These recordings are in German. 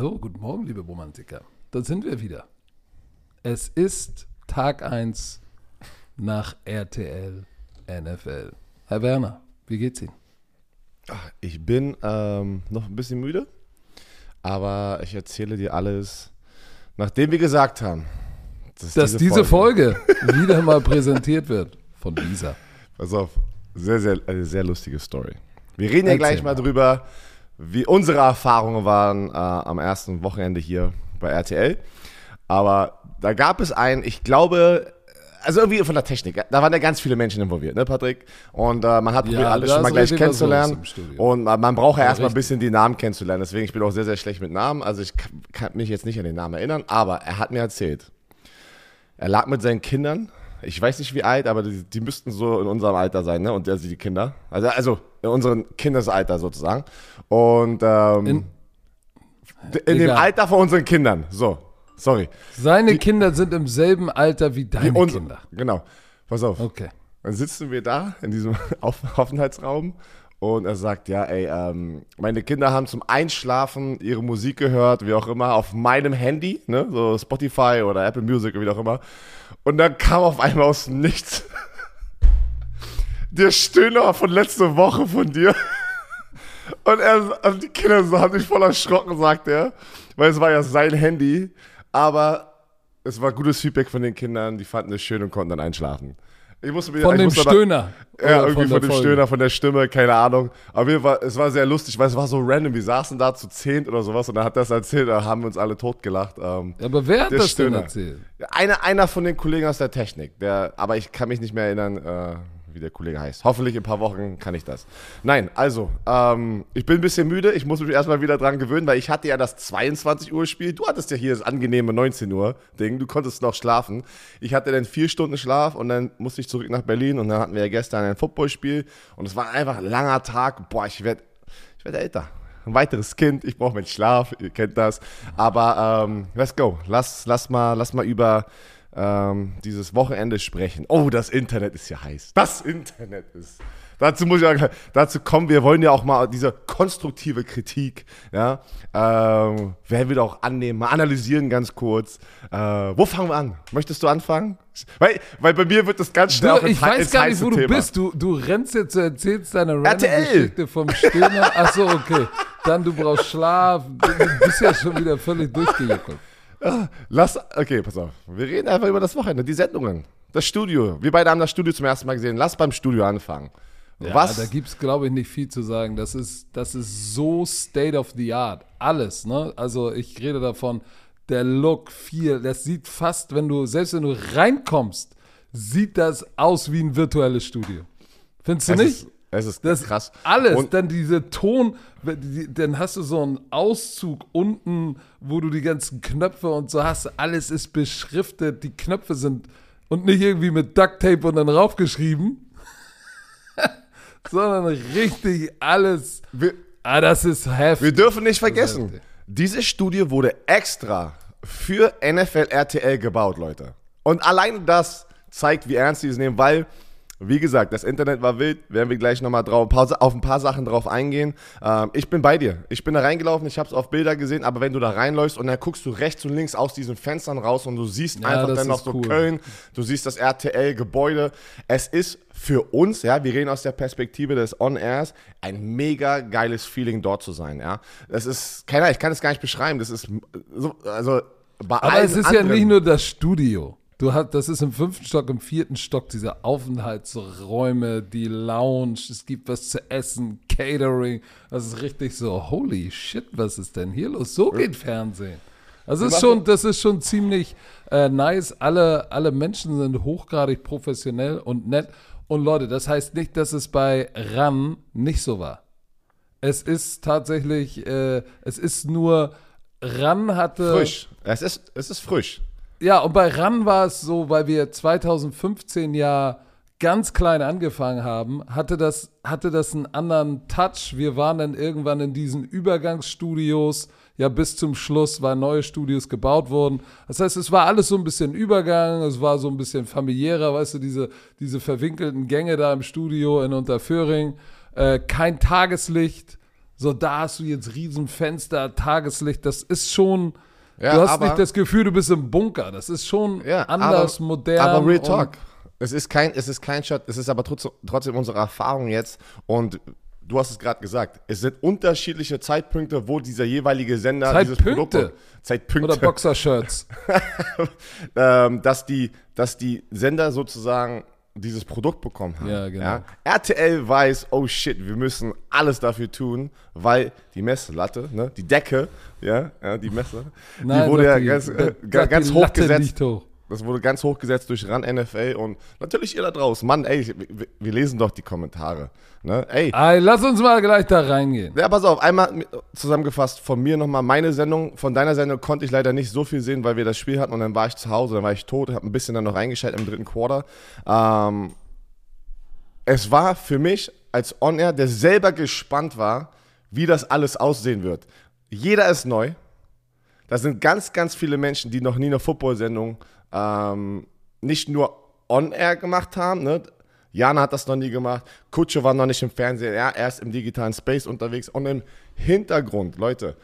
Hallo, guten Morgen, liebe Romantiker. Da sind wir wieder. Es ist Tag 1 nach RTL NFL. Herr Werner, wie geht's Ihnen? Ich bin ähm, noch ein bisschen müde, aber ich erzähle dir alles, nachdem wir gesagt haben, dass, dass diese, diese Folge. Folge wieder mal präsentiert wird von Lisa. Pass auf, sehr, sehr, eine sehr lustige Story. Wir reden ja gleich mal drüber, wie unsere Erfahrungen waren äh, am ersten Wochenende hier bei RTL. Aber da gab es ein, ich glaube, also irgendwie von der Technik. Da waren ja ganz viele Menschen involviert, ne, Patrick? Und äh, man hat probiert, ja, alles schon mal gleich kennenzulernen. Und man, man braucht ja, ja erstmal ein bisschen die Namen kennenzulernen. Deswegen, ich bin auch sehr, sehr schlecht mit Namen. Also ich kann mich jetzt nicht an den Namen erinnern, aber er hat mir erzählt, er lag mit seinen Kindern ich weiß nicht wie alt, aber die, die müssten so in unserem Alter sein, ne? Und also die Kinder. Also, also in unserem Kindesalter sozusagen. Und ähm, in, in dem Alter von unseren Kindern. So, sorry. Seine die, Kinder sind im selben Alter wie deine wie Kinder. Genau. Pass auf. Okay. Dann sitzen wir da in diesem Aufenthaltsraum und er sagt, ja, ey, ähm, meine Kinder haben zum Einschlafen ihre Musik gehört, wie auch immer, auf meinem Handy, ne, so Spotify oder Apple Music, wie auch immer. Und dann kam auf einmal aus Nichts der Stöhner von letzter Woche von dir. Und er, also die Kinder haben sich voll erschrocken, sagt er, weil es war ja sein Handy. Aber es war gutes Feedback von den Kindern, die fanden es schön und konnten dann einschlafen. Ich musste mir, von dem Stöhner. Da, ja, irgendwie von, von dem Folge. Stöhner, von der Stimme, keine Ahnung. Aber war, es war sehr lustig, weil es war so random. Wir saßen da zu zehnt oder sowas und dann hat das erzählt, da haben wir uns alle totgelacht. Ähm, aber wer hat das Stöhner. denn erzählt? Einer, einer von den Kollegen aus der Technik, der, aber ich kann mich nicht mehr erinnern, äh, wie der Kollege heißt. Hoffentlich in ein paar Wochen kann ich das. Nein, also, ähm, ich bin ein bisschen müde. Ich muss mich erstmal wieder dran gewöhnen, weil ich hatte ja das 22 Uhr Spiel. Du hattest ja hier das angenehme 19 Uhr Ding. Du konntest noch schlafen. Ich hatte dann vier Stunden Schlaf und dann musste ich zurück nach Berlin und dann hatten wir ja gestern ein Footballspiel und es war einfach ein langer Tag. Boah, ich werde ich werd älter ein weiteres Kind, ich brauche meinen Schlaf, ihr kennt das. Aber ähm, let's go. Lass, lass, mal, lass mal über ähm, dieses Wochenende sprechen. Oh, das Internet ist ja heiß. Das Internet ist. Dazu muss ich auch, dazu kommen, wir wollen ja auch mal diese konstruktive Kritik, ja, ähm, werden wir doch annehmen, mal analysieren ganz kurz. Äh, wo fangen wir an? Möchtest du anfangen? Weil, weil bei mir wird das ganz schnell du, Ich weiß gar nicht, wo du bist. Du, du rennst jetzt, du erzählst deine Geschichte vom Stöhner. Achso, okay. Dann du brauchst Schlaf. Du bist ja schon wieder völlig durchgejuckelt. Lass, okay, pass auf. Wir reden einfach über das Wochenende, die Sendungen, das Studio. Wir beide haben das Studio zum ersten Mal gesehen. Lass beim Studio anfangen. Ja, Was? da gibt es, glaube ich, nicht viel zu sagen. Das ist, das ist so State of the Art. Alles, ne? Also ich rede davon, der Look, viel, das sieht fast, wenn du, selbst wenn du reinkommst, sieht das aus wie ein virtuelles Studio. Findest du es nicht? Ist, es ist das krass. Alles, und dann diese Ton, dann hast du so einen Auszug unten, wo du die ganzen Knöpfe und so hast. Alles ist beschriftet, die Knöpfe sind und nicht irgendwie mit Duct Tape und dann raufgeschrieben, sondern richtig alles. Wir, ah, das ist heftig. Wir dürfen nicht vergessen, diese Studie wurde extra für NFL RTL gebaut, Leute. Und allein das zeigt, wie ernst sie es nehmen, weil wie gesagt, das Internet war wild, werden wir gleich nochmal drauf, auf ein paar Sachen drauf eingehen. Ähm, ich bin bei dir. Ich bin da reingelaufen, ich habe es auf Bilder gesehen, aber wenn du da reinläufst und dann guckst du rechts und links aus diesen Fenstern raus und du siehst ja, einfach dann noch so cool. Köln, du siehst das RTL-Gebäude. Es ist für uns, ja, wir reden aus der Perspektive des On-Airs, ein mega geiles Feeling dort zu sein, ja. Das ist, keiner, ich kann es gar nicht beschreiben, das ist so, also bei Aber es ist anderen, ja nicht nur das Studio. Du hast, das ist im fünften Stock, im vierten Stock diese Aufenthaltsräume, die Lounge, es gibt was zu essen, Catering. Das ist richtig so, holy shit, was ist denn hier los? So geht Fernsehen. Also ist schon, das ist schon ziemlich äh, nice. Alle, alle Menschen sind hochgradig professionell und nett. Und Leute, das heißt nicht, dass es bei RAN nicht so war. Es ist tatsächlich, äh, es ist nur, RAN hatte. Frisch. Es ist, es ist frisch. Ja, und bei RAN war es so, weil wir 2015 ja ganz klein angefangen haben, hatte das, hatte das einen anderen Touch. Wir waren dann irgendwann in diesen Übergangsstudios, ja bis zum Schluss, weil neue Studios gebaut wurden. Das heißt, es war alles so ein bisschen Übergang, es war so ein bisschen familiärer, weißt du, diese, diese verwinkelten Gänge da im Studio in Unterföhring, äh, kein Tageslicht, So, da hast du jetzt Riesenfenster, Tageslicht, das ist schon. Ja, du hast aber, nicht das Gefühl, du bist im Bunker. Das ist schon ja, anders, aber, modern. Aber Real Talk. Es ist kein, es ist kein Shot, es ist aber trotzdem, trotzdem unsere Erfahrung jetzt. Und du hast es gerade gesagt, es sind unterschiedliche Zeitpunkte, wo dieser jeweilige Sender Zeitpunkte. dieses Produkt. Zeitpunkte. Oder Boxershirts. ähm, dass, die, dass die Sender sozusagen dieses Produkt bekommen haben. Ja, genau. Ja? RTL weiß, oh shit, wir müssen alles dafür tun, weil die Messlatte, ne, die Decke, ja, ja die Messlatte, Nein, die wurde ja ganz, äh, ganz hoch gesetzt. Hoch. Das wurde ganz hoch gesetzt durch RAN NFL und natürlich ihr da draußen. Mann, ey, wir, wir lesen doch die Kommentare. Ne? Ey. ey. Lass uns mal gleich da reingehen. Ja, pass auf, einmal zusammengefasst von mir nochmal meine Sendung. Von deiner Sendung konnte ich leider nicht so viel sehen, weil wir das Spiel hatten und dann war ich zu Hause, dann war ich tot, habe ein bisschen dann noch reingeschaltet im dritten Quarter. Ähm, es war für mich als On-Air, der selber gespannt war, wie das alles aussehen wird. Jeder ist neu. Da sind ganz, ganz viele Menschen, die noch nie eine Football-Sendung ähm, nicht nur on-air gemacht haben. Ne? Jana hat das noch nie gemacht. Kutsche war noch nicht im Fernsehen. Ja, er ist im digitalen Space unterwegs. Und im Hintergrund, Leute,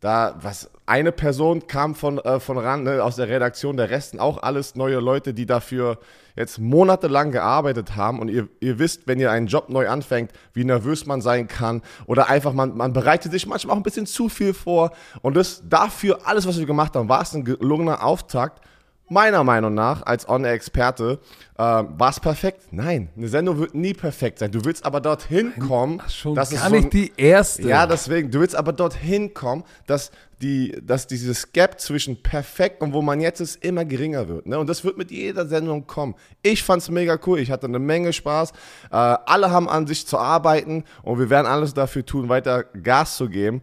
da, was, eine Person kam von, äh, von ran, ne, aus der Redaktion, der Resten auch alles neue Leute, die dafür jetzt monatelang gearbeitet haben. Und ihr, ihr wisst, wenn ihr einen Job neu anfängt, wie nervös man sein kann. Oder einfach, man, man bereitet sich manchmal auch ein bisschen zu viel vor. Und das dafür, alles, was wir gemacht haben, war es ein gelungener Auftakt meiner Meinung nach, als On-Experte, äh, war es perfekt? Nein, eine Sendung wird nie perfekt sein. Du willst aber dorthin kommen. Ach, schon dass gar nicht die erste. Ja, deswegen, du willst aber dorthin kommen, dass, die, dass dieses Gap zwischen perfekt und wo man jetzt ist, immer geringer wird. Ne? Und das wird mit jeder Sendung kommen. Ich fand es mega cool, ich hatte eine Menge Spaß. Äh, alle haben an sich zu arbeiten und wir werden alles dafür tun, weiter Gas zu geben.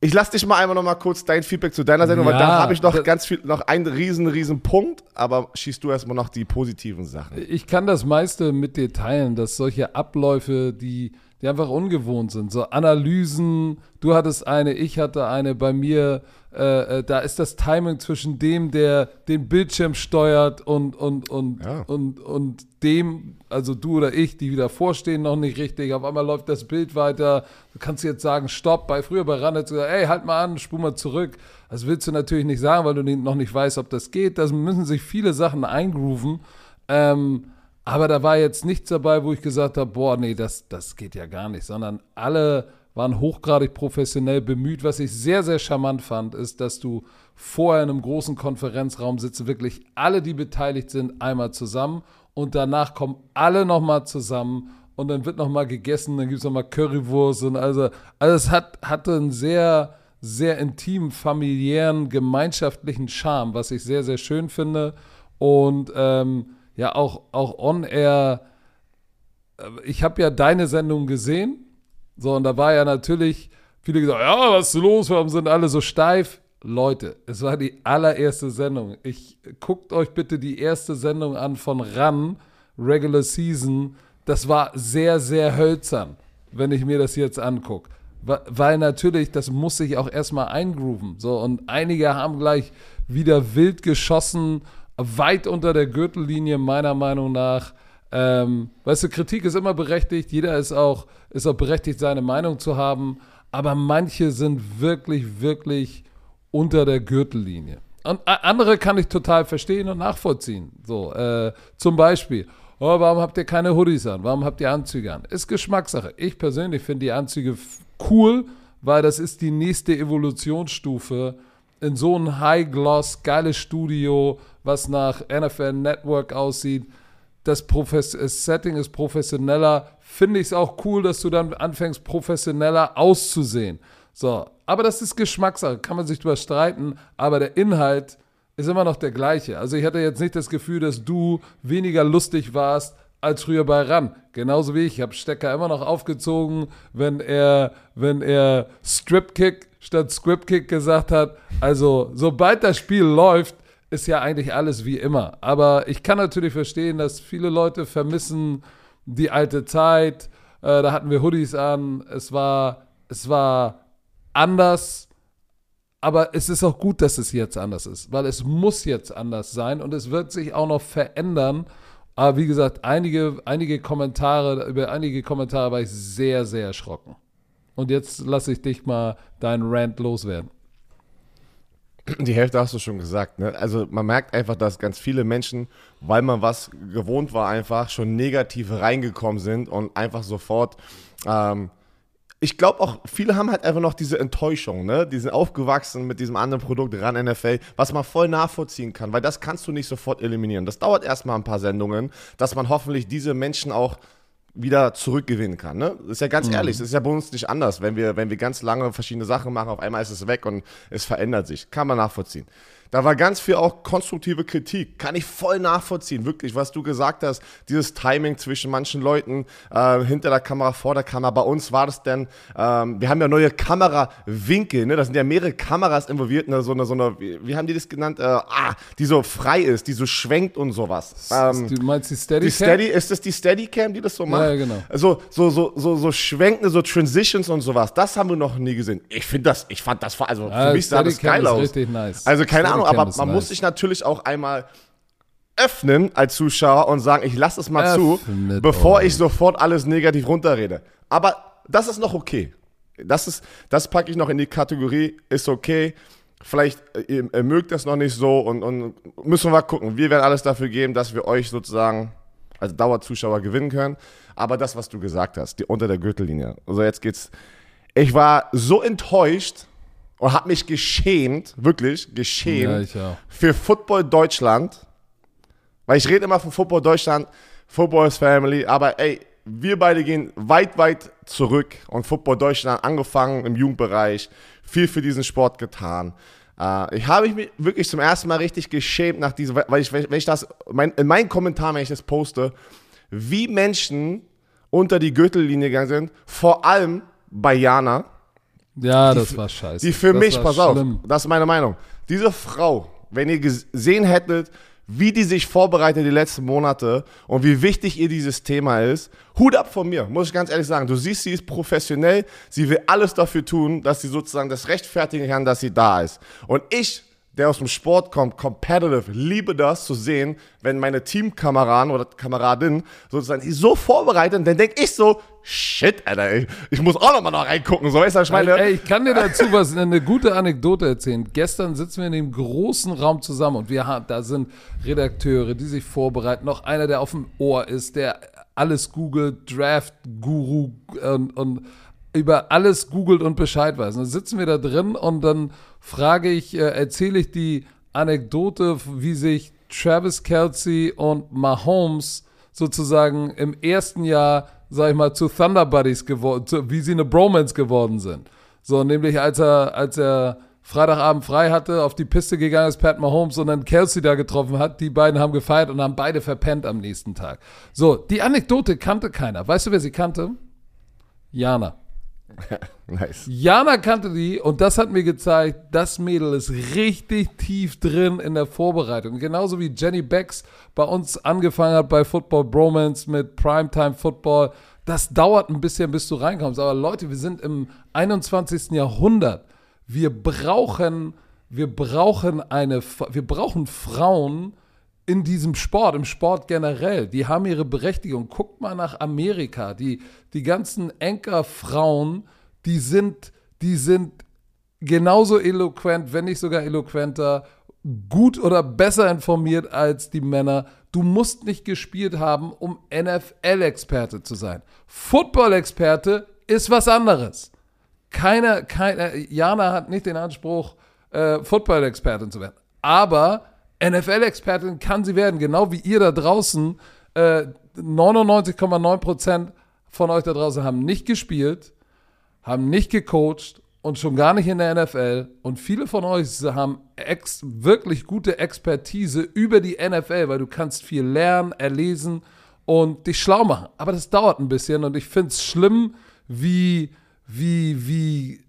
Ich lass dich mal einmal noch mal kurz dein Feedback zu deiner Sendung, ja, weil da habe ich noch ganz viel, noch einen riesen, riesen Punkt, aber schießt du erstmal noch die positiven Sachen. Ich kann das meiste mit dir teilen, dass solche Abläufe, die, die einfach ungewohnt sind, so Analysen, du hattest eine, ich hatte eine, bei mir äh, äh, da ist das Timing zwischen dem, der den Bildschirm steuert und, und, und, ja. und, und dem, also du oder ich, die wieder vorstehen, noch nicht richtig. Auf einmal läuft das Bild weiter. Du kannst jetzt sagen, stopp. Bei früher bei gesagt, ey, halt mal an, spul mal zurück. Das willst du natürlich nicht sagen, weil du noch nicht weißt, ob das geht. Da müssen sich viele Sachen eingrooven. Ähm, aber da war jetzt nichts dabei, wo ich gesagt habe, boah, nee, das, das geht ja gar nicht, sondern alle waren hochgradig professionell bemüht. Was ich sehr, sehr charmant fand, ist, dass du vorher in einem großen Konferenzraum sitzt, wirklich alle, die beteiligt sind, einmal zusammen und danach kommen alle nochmal zusammen und dann wird nochmal gegessen, dann gibt es nochmal Currywurst und also, also es hat, hatte einen sehr, sehr intimen, familiären, gemeinschaftlichen Charme, was ich sehr, sehr schön finde und ähm, ja, auch, auch on-air, äh, ich habe ja deine Sendung gesehen so, und da war ja natürlich, viele gesagt, ja, was ist los, warum sind alle so steif? Leute, es war die allererste Sendung. Ich guckt euch bitte die erste Sendung an von Run, Regular Season. Das war sehr, sehr hölzern, wenn ich mir das jetzt angucke. Weil natürlich, das muss sich auch erstmal eingrooven. So, und einige haben gleich wieder wild geschossen, weit unter der Gürtellinie, meiner Meinung nach. Ähm, weißt du, Kritik ist immer berechtigt, jeder ist auch, ist auch berechtigt, seine Meinung zu haben, aber manche sind wirklich, wirklich unter der Gürtellinie. Und andere kann ich total verstehen und nachvollziehen. So, äh, zum Beispiel, oh, warum habt ihr keine Hoodies an? Warum habt ihr Anzüge an? Ist Geschmackssache. Ich persönlich finde die Anzüge cool, weil das ist die nächste Evolutionsstufe in so ein High-Gloss, geiles Studio, was nach NFL Network aussieht das Profes Setting ist professioneller, finde ich es auch cool, dass du dann anfängst, professioneller auszusehen. So, aber das ist Geschmackssache, kann man sich drüber streiten, aber der Inhalt ist immer noch der gleiche. Also ich hatte jetzt nicht das Gefühl, dass du weniger lustig warst als früher bei Ran. Genauso wie ich. Ich habe Stecker immer noch aufgezogen, wenn er, wenn er Stripkick statt Scriptkick gesagt hat. Also, sobald das Spiel läuft, ist ja eigentlich alles wie immer. Aber ich kann natürlich verstehen, dass viele Leute vermissen die alte Zeit. Äh, da hatten wir Hoodies an. Es war, es war anders. Aber es ist auch gut, dass es jetzt anders ist, weil es muss jetzt anders sein und es wird sich auch noch verändern. Aber wie gesagt, einige, einige Kommentare, über einige Kommentare war ich sehr, sehr erschrocken. Und jetzt lasse ich dich mal deinen Rant loswerden. Die Hälfte hast du schon gesagt. Ne? Also man merkt einfach, dass ganz viele Menschen, weil man was gewohnt war, einfach schon negativ reingekommen sind und einfach sofort ähm, ich glaube auch, viele haben halt einfach noch diese Enttäuschung, ne? Die sind aufgewachsen mit diesem anderen Produkt ran NFL, was man voll nachvollziehen kann, weil das kannst du nicht sofort eliminieren. Das dauert erstmal ein paar Sendungen, dass man hoffentlich diese Menschen auch wieder zurückgewinnen kann. Ne? Das ist ja ganz mhm. ehrlich, das ist ja bei uns nicht anders. Wenn wir, wenn wir ganz lange verschiedene Sachen machen, auf einmal ist es weg und es verändert sich. Kann man nachvollziehen. Da war ganz viel auch konstruktive Kritik. Kann ich voll nachvollziehen, wirklich, was du gesagt hast. Dieses Timing zwischen manchen Leuten äh, hinter der Kamera, vor der Kamera. Bei uns war das denn, ähm, wir haben ja neue Kamerawinkel, ne? Da sind ja mehrere Kameras involviert, ne? so eine, so eine, wie, haben die das genannt? Äh, ah, die so frei ist, die so schwenkt und sowas. Ähm, du meinst die Steady die Steady, Ist das die Steadycam, die das so macht? Ja, genau. So, so, so, so, so schwenkende, so Transitions und sowas. Das haben wir noch nie gesehen. Ich finde das, ich fand das, also ja, für mich sah das geil aus. Richtig nice. Also keine Ahnung. Ahnung, aber man muss sich natürlich auch einmal öffnen als Zuschauer und sagen, ich lasse es mal Öffnet zu, bevor euch. ich sofort alles negativ runterrede. Aber das ist noch okay. Das, ist, das packe ich noch in die Kategorie, ist okay. Vielleicht äh, ihr, ihr mögt das noch nicht so und, und müssen wir mal gucken. Wir werden alles dafür geben, dass wir euch sozusagen als Dauerzuschauer gewinnen können. Aber das, was du gesagt hast, die unter der Gürtellinie. Also jetzt geht's. Ich war so enttäuscht und habe mich geschämt, wirklich geschämt ja, für Football Deutschland. Weil ich rede immer von Football Deutschland, Football is Family, aber ey, wir beide gehen weit, weit zurück und Football Deutschland angefangen im Jugendbereich, viel für diesen Sport getan. Uh, ich habe mich wirklich zum ersten Mal richtig geschämt nach diesem, weil ich, wenn ich das, mein, in meinen Kommentaren, wenn ich das poste, wie Menschen unter die Gürtellinie gegangen sind, vor allem bei Jana, ja, das war scheiße. Die für das mich, pass schlimm. auf, das ist meine Meinung. Diese Frau, wenn ihr gesehen hättet, wie die sich vorbereitet die letzten Monate und wie wichtig ihr dieses Thema ist, Hut ab von mir, muss ich ganz ehrlich sagen. Du siehst, sie ist professionell, sie will alles dafür tun, dass sie sozusagen das rechtfertigen kann, dass sie da ist. Und ich der aus dem Sport kommt, competitive, liebe das zu sehen, wenn meine Teamkameraden oder Kameradin sozusagen die so vorbereitet, dann denke ich so, shit, Alter, ich, ich muss auch nochmal noch reingucken, so weißt du, ich meine. Ey, ich kann dir dazu was, eine gute Anekdote erzählen. Gestern sitzen wir in dem großen Raum zusammen und wir haben, da sind Redakteure, die sich vorbereiten, noch einer, der auf dem Ohr ist, der alles googelt, Draft-Guru und, und über alles googelt und Bescheid weiß. dann sitzen wir da drin und dann frage ich, äh, erzähle ich die Anekdote, wie sich Travis Kelsey und Mahomes sozusagen im ersten Jahr, sag ich mal, zu Thunder Buddies geworden, wie sie eine Bromance geworden sind. So, nämlich als er, als er Freitagabend frei hatte, auf die Piste gegangen ist, Pat Mahomes und dann Kelsey da getroffen hat. Die beiden haben gefeiert und haben beide verpennt am nächsten Tag. So, die Anekdote kannte keiner. Weißt du, wer sie kannte? Jana. nice. Jana kannte die und das hat mir gezeigt, das Mädel ist richtig tief drin in der Vorbereitung. Genauso wie Jenny Becks bei uns angefangen hat bei Football Bromance mit Primetime Football. Das dauert ein bisschen, bis du reinkommst. Aber Leute, wir sind im 21. Jahrhundert. Wir brauchen, wir brauchen eine, wir brauchen Frauen, in diesem Sport, im Sport generell, die haben ihre Berechtigung. Guckt mal nach Amerika. Die, die ganzen Anchor-Frauen, die sind, die sind genauso eloquent, wenn nicht sogar eloquenter, gut oder besser informiert als die Männer. Du musst nicht gespielt haben, um NFL-Experte zu sein. Football-Experte ist was anderes. Keiner, keiner, Jana hat nicht den Anspruch, äh, Football-Expertin zu werden. Aber NFL-Expertin kann sie werden, genau wie ihr da draußen. Äh, 99,9% von euch da draußen haben nicht gespielt, haben nicht gecoacht und schon gar nicht in der NFL. Und viele von euch haben wirklich gute Expertise über die NFL, weil du kannst viel lernen, erlesen und dich schlau machen. Aber das dauert ein bisschen und ich finde es schlimm, wie, wie, wie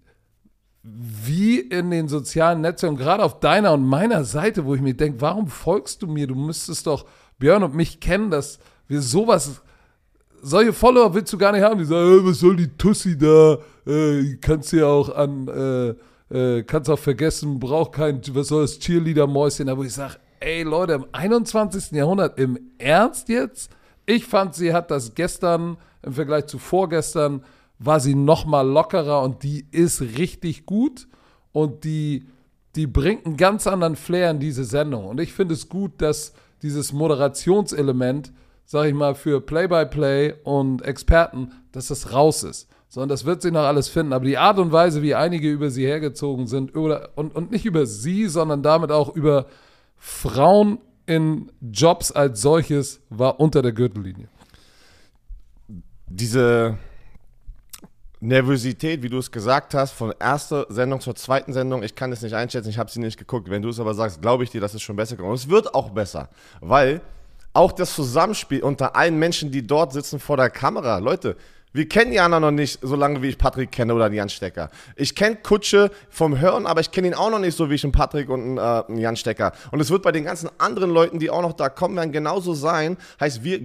wie in den sozialen Netzwerken, gerade auf deiner und meiner Seite, wo ich mir denke, warum folgst du mir? Du müsstest doch Björn und mich kennen, dass wir sowas, solche Follower willst du gar nicht haben, die sagen, hey, was soll die Tussi da? Äh, kannst ja auch an, äh, äh, kannst auch vergessen, braucht kein, was soll das Cheerleader-Mäuschen, wo ich sage, ey Leute, im 21. Jahrhundert, im Ernst jetzt? Ich fand, sie hat das gestern im Vergleich zu vorgestern war sie noch mal lockerer und die ist richtig gut und die, die bringt einen ganz anderen Flair in diese Sendung. Und ich finde es gut, dass dieses Moderationselement, sag ich mal, für Play-by-Play -play und Experten, dass das raus ist. Sondern das wird sie noch alles finden. Aber die Art und Weise, wie einige über sie hergezogen sind, oder, und, und nicht über sie, sondern damit auch über Frauen in Jobs als solches, war unter der Gürtellinie. Diese Nervosität, wie du es gesagt hast, von erster Sendung zur zweiten Sendung, ich kann es nicht einschätzen, ich habe sie nicht geguckt. Wenn du es aber sagst, glaube ich dir, dass es schon besser kommt. Und es wird auch besser, weil auch das Zusammenspiel unter allen Menschen, die dort sitzen vor der Kamera, Leute, wir kennen Jana noch nicht so lange, wie ich Patrick kenne oder Jan Stecker. Ich kenne Kutsche vom Hören, aber ich kenne ihn auch noch nicht so wie ich einen Patrick und einen, äh, Jan Stecker. Und es wird bei den ganzen anderen Leuten, die auch noch da kommen werden, genauso sein. Heißt, wir,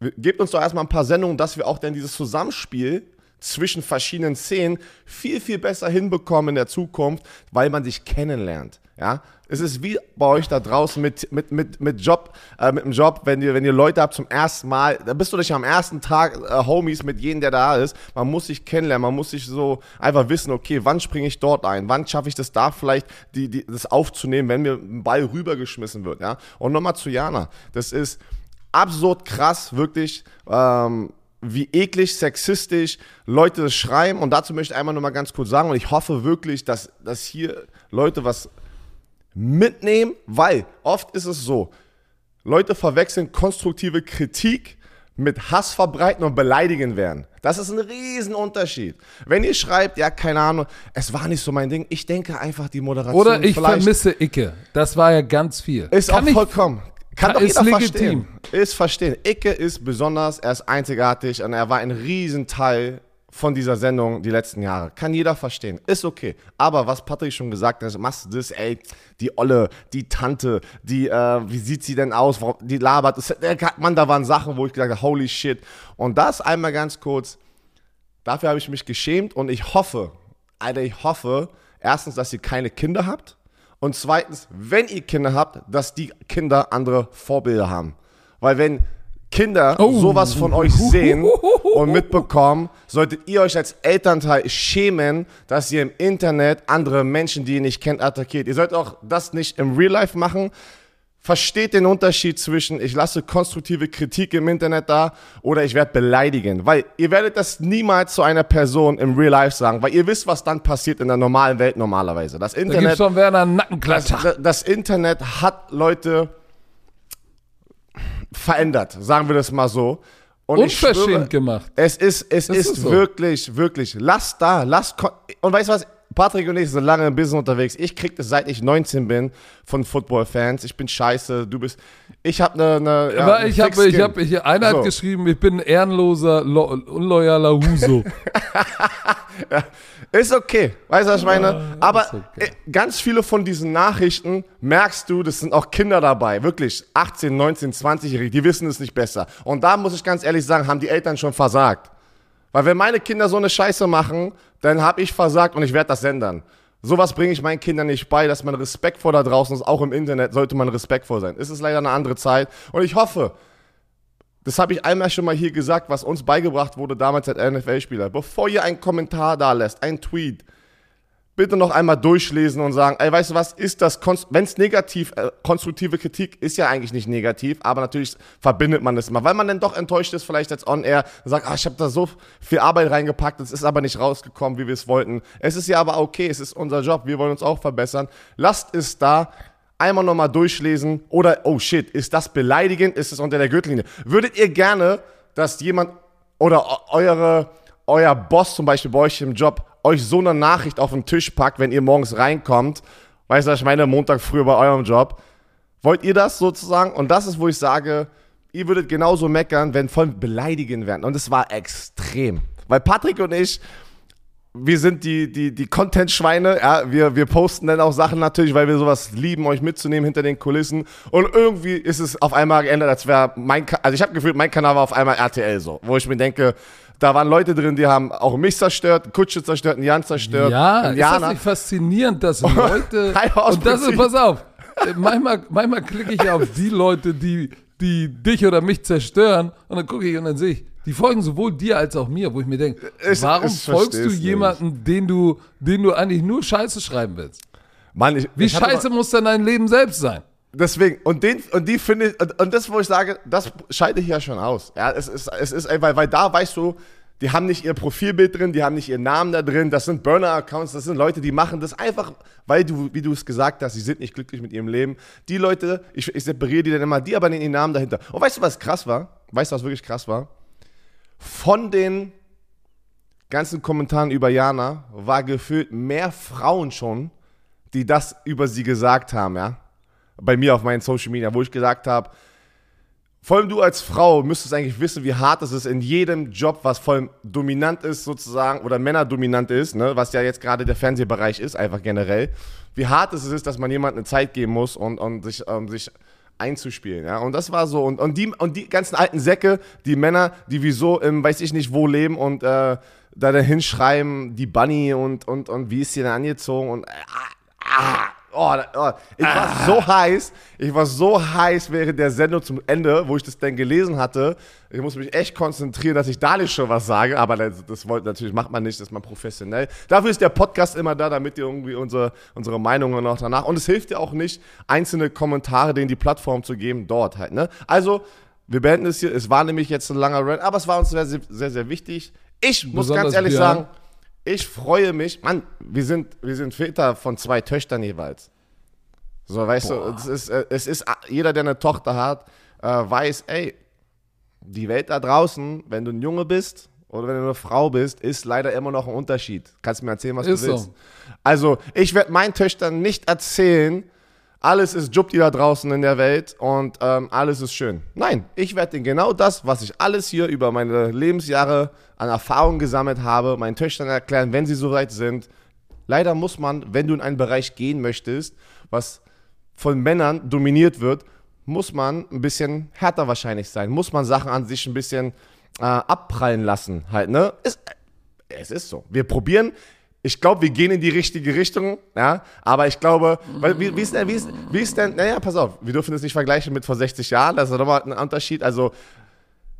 gebt uns doch erstmal ein paar Sendungen, dass wir auch dann dieses Zusammenspiel zwischen verschiedenen Szenen viel, viel besser hinbekommen in der Zukunft, weil man sich kennenlernt. Ja, es ist wie bei euch da draußen mit, mit, mit, mit Job, äh, mit dem Job, wenn ihr, wenn ihr Leute habt zum ersten Mal, da bist du dich am ersten Tag äh, Homies mit jedem, der da ist. Man muss sich kennenlernen, man muss sich so einfach wissen, okay, wann springe ich dort ein? Wann schaffe ich das da vielleicht, die, die, das aufzunehmen, wenn mir ein Ball rübergeschmissen wird, ja? Und nochmal zu Jana. Das ist absurd krass, wirklich. Ähm, wie eklig, sexistisch Leute das schreiben. Und dazu möchte ich einmal nur mal ganz kurz sagen, und ich hoffe wirklich, dass, dass hier Leute was mitnehmen, weil oft ist es so, Leute verwechseln konstruktive Kritik mit Hass verbreiten und beleidigen werden. Das ist ein Riesenunterschied. Wenn ihr schreibt, ja, keine Ahnung, es war nicht so mein Ding, ich denke einfach die Moderation. Oder ich vermisse Icke. Das war ja ganz viel. Ist Kann auch vollkommen. Kann doch ist jeder legitim. verstehen. Ist verstehen. Icke ist besonders, er ist einzigartig und er war ein Riesenteil von dieser Sendung die letzten Jahre. Kann jeder verstehen. Ist okay. Aber was Patrick schon gesagt hat, machst du das, ey, die Olle, die Tante, die, äh, wie sieht sie denn aus? Die labert. Das, Mann, da waren Sachen, wo ich gesagt habe, holy shit. Und das einmal ganz kurz. Dafür habe ich mich geschämt und ich hoffe, Alter, ich hoffe, erstens, dass ihr keine Kinder habt und zweitens, wenn ihr Kinder habt, dass die Kinder andere Vorbilder haben. Weil wenn Kinder oh. sowas von euch sehen und mitbekommen, solltet ihr euch als Elternteil schämen, dass ihr im Internet andere Menschen, die ihr nicht kennt, attackiert. Ihr sollt auch das nicht im Real Life machen. Versteht den Unterschied zwischen, ich lasse konstruktive Kritik im Internet da oder ich werde beleidigen. Weil ihr werdet das niemals zu einer Person im Real Life sagen, weil ihr wisst, was dann passiert in der normalen Welt normalerweise. Das Internet. Da gibt's Werner Nackenklatscher. Das, das Internet hat Leute verändert, sagen wir das mal so. Und Unverschämt schwöre, gemacht. Es ist, es ist, ist so. wirklich, wirklich. Lass da, lass. Und weißt du was? Patrick und ich sind lange im Business unterwegs. Ich krieg das seit ich 19 bin von Football-Fans. Ich bin scheiße. Du bist. Ich habe eine. Ne, ja, ich habe, ich habe, ich, einer so. hat geschrieben, ich bin ein ehrenloser, unloyaler Huso. ja, ist okay. Weißt du, was ich meine? Aber okay. Äh, ganz viele von diesen Nachrichten merkst du, das sind auch Kinder dabei. Wirklich 18, 19, 20-Jährige, die wissen es nicht besser. Und da muss ich ganz ehrlich sagen, haben die Eltern schon versagt. Weil wenn meine Kinder so eine Scheiße machen, dann habe ich versagt und ich werde das ändern. Sowas bringe ich meinen Kindern nicht bei, dass man respektvoll da draußen ist. Auch im Internet sollte man respektvoll sein. Es ist leider eine andere Zeit. Und ich hoffe, das habe ich einmal schon mal hier gesagt, was uns beigebracht wurde damals als NFL-Spieler. Bevor ihr einen Kommentar da lässt, einen Tweet, bitte noch einmal durchlesen und sagen, ey, weißt du was, ist das, wenn es negativ, äh, konstruktive Kritik ist ja eigentlich nicht negativ, aber natürlich verbindet man das immer, weil man dann doch enttäuscht ist, vielleicht als On-Air, sagt, ah, ich habe da so viel Arbeit reingepackt, es ist aber nicht rausgekommen, wie wir es wollten. Es ist ja aber okay, es ist unser Job, wir wollen uns auch verbessern. Lasst es da, einmal nochmal durchlesen oder, oh shit, ist das beleidigend, ist es unter der Gürtellinie? Würdet ihr gerne, dass jemand oder eure, euer Boss zum Beispiel bei euch im Job euch so eine Nachricht auf den Tisch packt, wenn ihr morgens reinkommt, weißt du, ich meine, Montag früh bei eurem Job. Wollt ihr das sozusagen? Und das ist, wo ich sage, ihr würdet genauso meckern, wenn voll beleidigen werden. Und es war extrem. Weil Patrick und ich, wir sind die, die, die Content-Schweine. Ja, wir, wir posten dann auch Sachen natürlich, weil wir sowas lieben, euch mitzunehmen hinter den Kulissen. Und irgendwie ist es auf einmal geändert, als wäre mein, also ich habe gefühlt, mein Kanal war auf einmal RTL so, wo ich mir denke, da waren Leute drin, die haben auch mich zerstört, Kutsche zerstört, einen Jan zerstört. Ja, ist das nicht faszinierend, dass Leute. und das ist, pass auf, manchmal, manchmal klicke ich auf die Leute, die, die dich oder mich zerstören und dann gucke ich und dann sehe ich, die folgen sowohl dir als auch mir, wo ich mir denke, warum folgst du jemanden, den du, den du eigentlich nur Scheiße schreiben willst? Mann, ich, Wie ich scheiße muss denn dein Leben selbst sein? Deswegen, und, den, und die finde ich, und, und das, wo ich sage, das scheide ich ja schon aus. Ja, es ist, es ist, weil, weil da weißt du, die haben nicht ihr Profilbild drin, die haben nicht ihren Namen da drin, das sind Burner-Accounts, das sind Leute, die machen das einfach, weil du, wie du es gesagt hast, sie sind nicht glücklich mit ihrem Leben. Die Leute, ich, ich separiere die dann immer, die aber ihren Namen dahinter. Und weißt du, was krass war? Weißt du, was wirklich krass war? Von den ganzen Kommentaren über Jana war gefühlt mehr Frauen schon, die das über sie gesagt haben, ja. Bei mir auf meinen Social Media, wo ich gesagt habe, vor allem du als Frau müsstest eigentlich wissen, wie hart es ist in jedem Job, was vor allem dominant ist sozusagen oder männerdominant ist, ne, was ja jetzt gerade der Fernsehbereich ist, einfach generell, wie hart es ist, dass man jemandem eine Zeit geben muss und, und sich, ähm, sich einzuspielen, ja. Und das war so. Und, und, die, und die ganzen alten Säcke, die Männer, die wieso im weiß ich nicht wo leben und äh, da dahin schreiben, die Bunny und, und, und wie ist sie denn angezogen und äh, ah, oh, oh, ich war so heiß, ich war so heiß während der Sendung zum Ende, wo ich das dann gelesen hatte. Ich muss mich echt konzentrieren, dass ich da nicht schon was sage, aber das, das wollt, natürlich macht man nicht, das ist man professionell. Dafür ist der Podcast immer da, damit ihr irgendwie unsere, unsere Meinungen noch danach. Und es hilft dir auch nicht, einzelne Kommentare denen die Plattform zu geben, dort halt. Ne? Also, wir beenden es hier. Es war nämlich jetzt ein langer Run, aber es war uns sehr, sehr, sehr wichtig. Ich muss Besonders ganz ehrlich sagen, ich freue mich. Mann, wir sind, wir sind Väter von zwei Töchtern jeweils. So, weißt du, es ist, äh, es ist, jeder, der eine Tochter hat, äh, weiß, ey, die Welt da draußen, wenn du ein Junge bist oder wenn du eine Frau bist, ist leider immer noch ein Unterschied. Kannst du mir erzählen, was Ist du so. willst? Also, ich werde meinen Töchtern nicht erzählen, alles ist Jupti da draußen in der Welt und ähm, alles ist schön. Nein, ich werde ihnen genau das, was ich alles hier über meine Lebensjahre an Erfahrung gesammelt habe, meinen Töchtern erklären, wenn sie soweit sind. Leider muss man, wenn du in einen Bereich gehen möchtest, was von Männern dominiert wird, muss man ein bisschen härter wahrscheinlich sein. Muss man Sachen an sich ein bisschen äh, abprallen lassen. Halt, ne? Ist, es ist so. Wir probieren. Ich glaube, wir gehen in die richtige Richtung, ja, aber ich glaube, weil, wie, wie, ist denn, wie, ist, wie ist denn, naja, pass auf, wir dürfen das nicht vergleichen mit vor 60 Jahren, das ist nochmal ein Unterschied, also,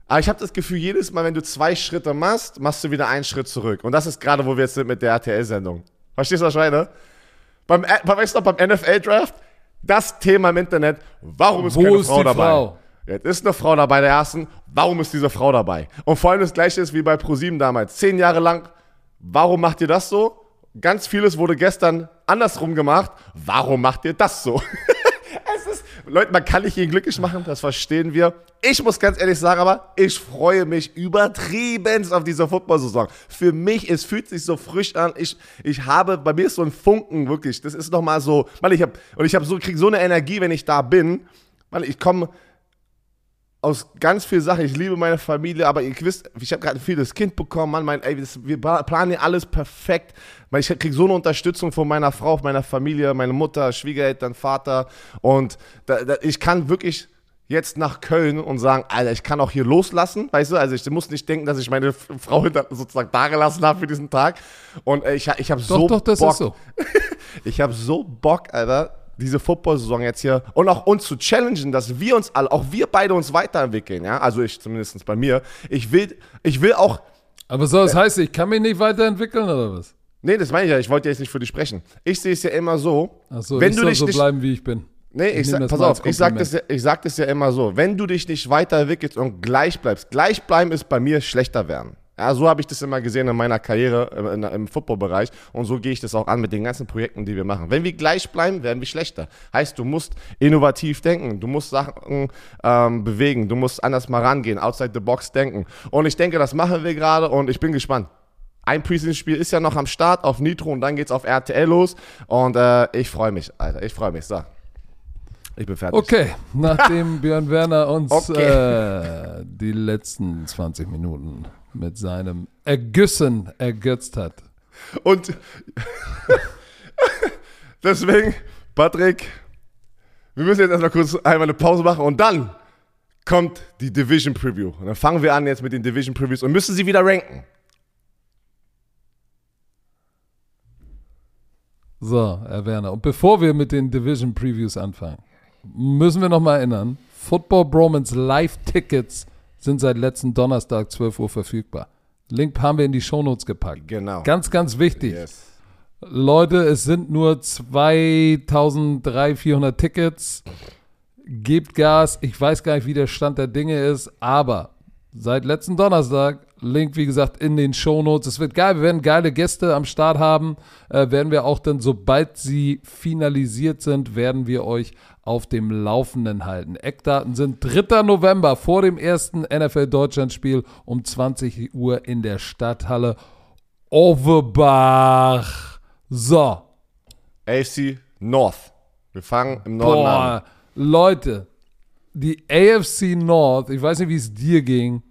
aber ich habe das Gefühl, jedes Mal, wenn du zwei Schritte machst, machst du wieder einen Schritt zurück und das ist gerade, wo wir jetzt sind mit der RTL-Sendung. Verstehst du, was ich meine? Beim, äh, weißt du noch, beim NFL-Draft, das Thema im Internet, warum ist Wo keine ist Frau dabei? Frau? Jetzt ist eine Frau dabei, der ersten. Warum ist diese Frau dabei? Und vor allem das gleiche ist wie bei ProSieben damals. Zehn Jahre lang, warum macht ihr das so? Ganz vieles wurde gestern andersrum gemacht. Warum macht ihr das so? es ist, Leute, man kann nicht jeden glücklich machen, das verstehen wir. Ich muss ganz ehrlich sagen, aber ich freue mich übertrieben auf diese Football-Saison. Für mich, es fühlt sich so frisch an. Ich, ich habe, bei mir ist so ein Funken, wirklich. Das ist nochmal so, weil ich habe, und ich habe so, krieg so eine Energie, wenn ich da bin. Weil ich komme, aus ganz vielen Sachen. Ich liebe meine Familie, aber ihr wisst, ich habe gerade ein vieles Kind bekommen. Mann, mein, ey, das, wir pla- planen hier alles perfekt. Ich kriege so eine Unterstützung von meiner Frau, meiner Familie, meine Mutter, Schwiegereltern, Vater. Und da, da, ich kann wirklich jetzt nach Köln und sagen, Alter, ich kann auch hier loslassen, weißt du? Also ich muss nicht denken, dass ich meine Frau hinter, sozusagen da gelassen habe für diesen Tag. Und äh, ich, ich habe Doch, so doch, das Bock, ist so. ich habe so Bock, Alter, diese Football-Saison jetzt hier und auch uns zu challengen, dass wir uns alle, auch wir beide uns weiterentwickeln, ja. Also ich zumindest bei mir. Ich will, ich will auch, Aber soll das heißen, ich kann mich nicht weiterentwickeln oder was? nee, das meine ich ja, ich wollte jetzt nicht für dich sprechen. Ich sehe es ja immer so, wenn ich du dich so nicht, bleiben, wie ich bin. nee, ich, ich sag, pass auf, ich sag, das ja, ich sag das ja immer so, wenn du dich nicht weiterentwickelst und gleich bleibst, gleich bleiben ist bei mir schlechter werden. Ja, so habe ich das immer gesehen in meiner Karriere äh, in, im Footballbereich und so gehe ich das auch an mit den ganzen Projekten, die wir machen. Wenn wir gleich bleiben, werden wir schlechter. Heißt, du musst innovativ denken, du musst Sachen ähm, bewegen, du musst anders mal rangehen, outside the box denken. Und ich denke, das machen wir gerade und ich bin gespannt. Ein Preseason-Spiel ist ja noch am Start auf Nitro und dann geht's auf RTL los und äh, ich freue mich, Alter, ich freue mich. So, ich bin fertig. Okay, nachdem Björn Werner uns Okay. äh, die letzten 20 Minuten mit seinem Ergüssen ergötzt hat. Und deswegen, Patrick, wir müssen jetzt erstmal kurz einmal eine Pause machen und dann kommt die Division Preview. Und dann fangen wir an jetzt mit den Division Previews und müssen sie wieder ranken. So, Herr Werner. Und bevor wir mit den Division Previews anfangen, müssen wir nochmal erinnern, Football Bromance Live-Tickets sind seit letzten Donnerstag 12 Uhr verfügbar. Link haben wir in die Shownotes gepackt. Genau. Ganz, ganz wichtig. Yes. Leute, es sind nur 2300, 400 Tickets. Gebt Gas. Ich weiß gar nicht, wie der Stand der Dinge ist, aber seit letzten Donnerstag, Link wie gesagt in den Shownotes. Es wird geil, wir werden geile Gäste am Start haben. Äh, werden wir auch dann, sobald sie finalisiert sind, werden wir euch auf dem Laufenden halten. Eckdaten sind 3. November vor dem ersten NFL Deutschland Spiel um 20 Uhr in der Stadthalle Overbach. So. AFC North. Wir fangen im Norden Boah, an. Leute, die AFC North, ich weiß nicht, wie es dir ging,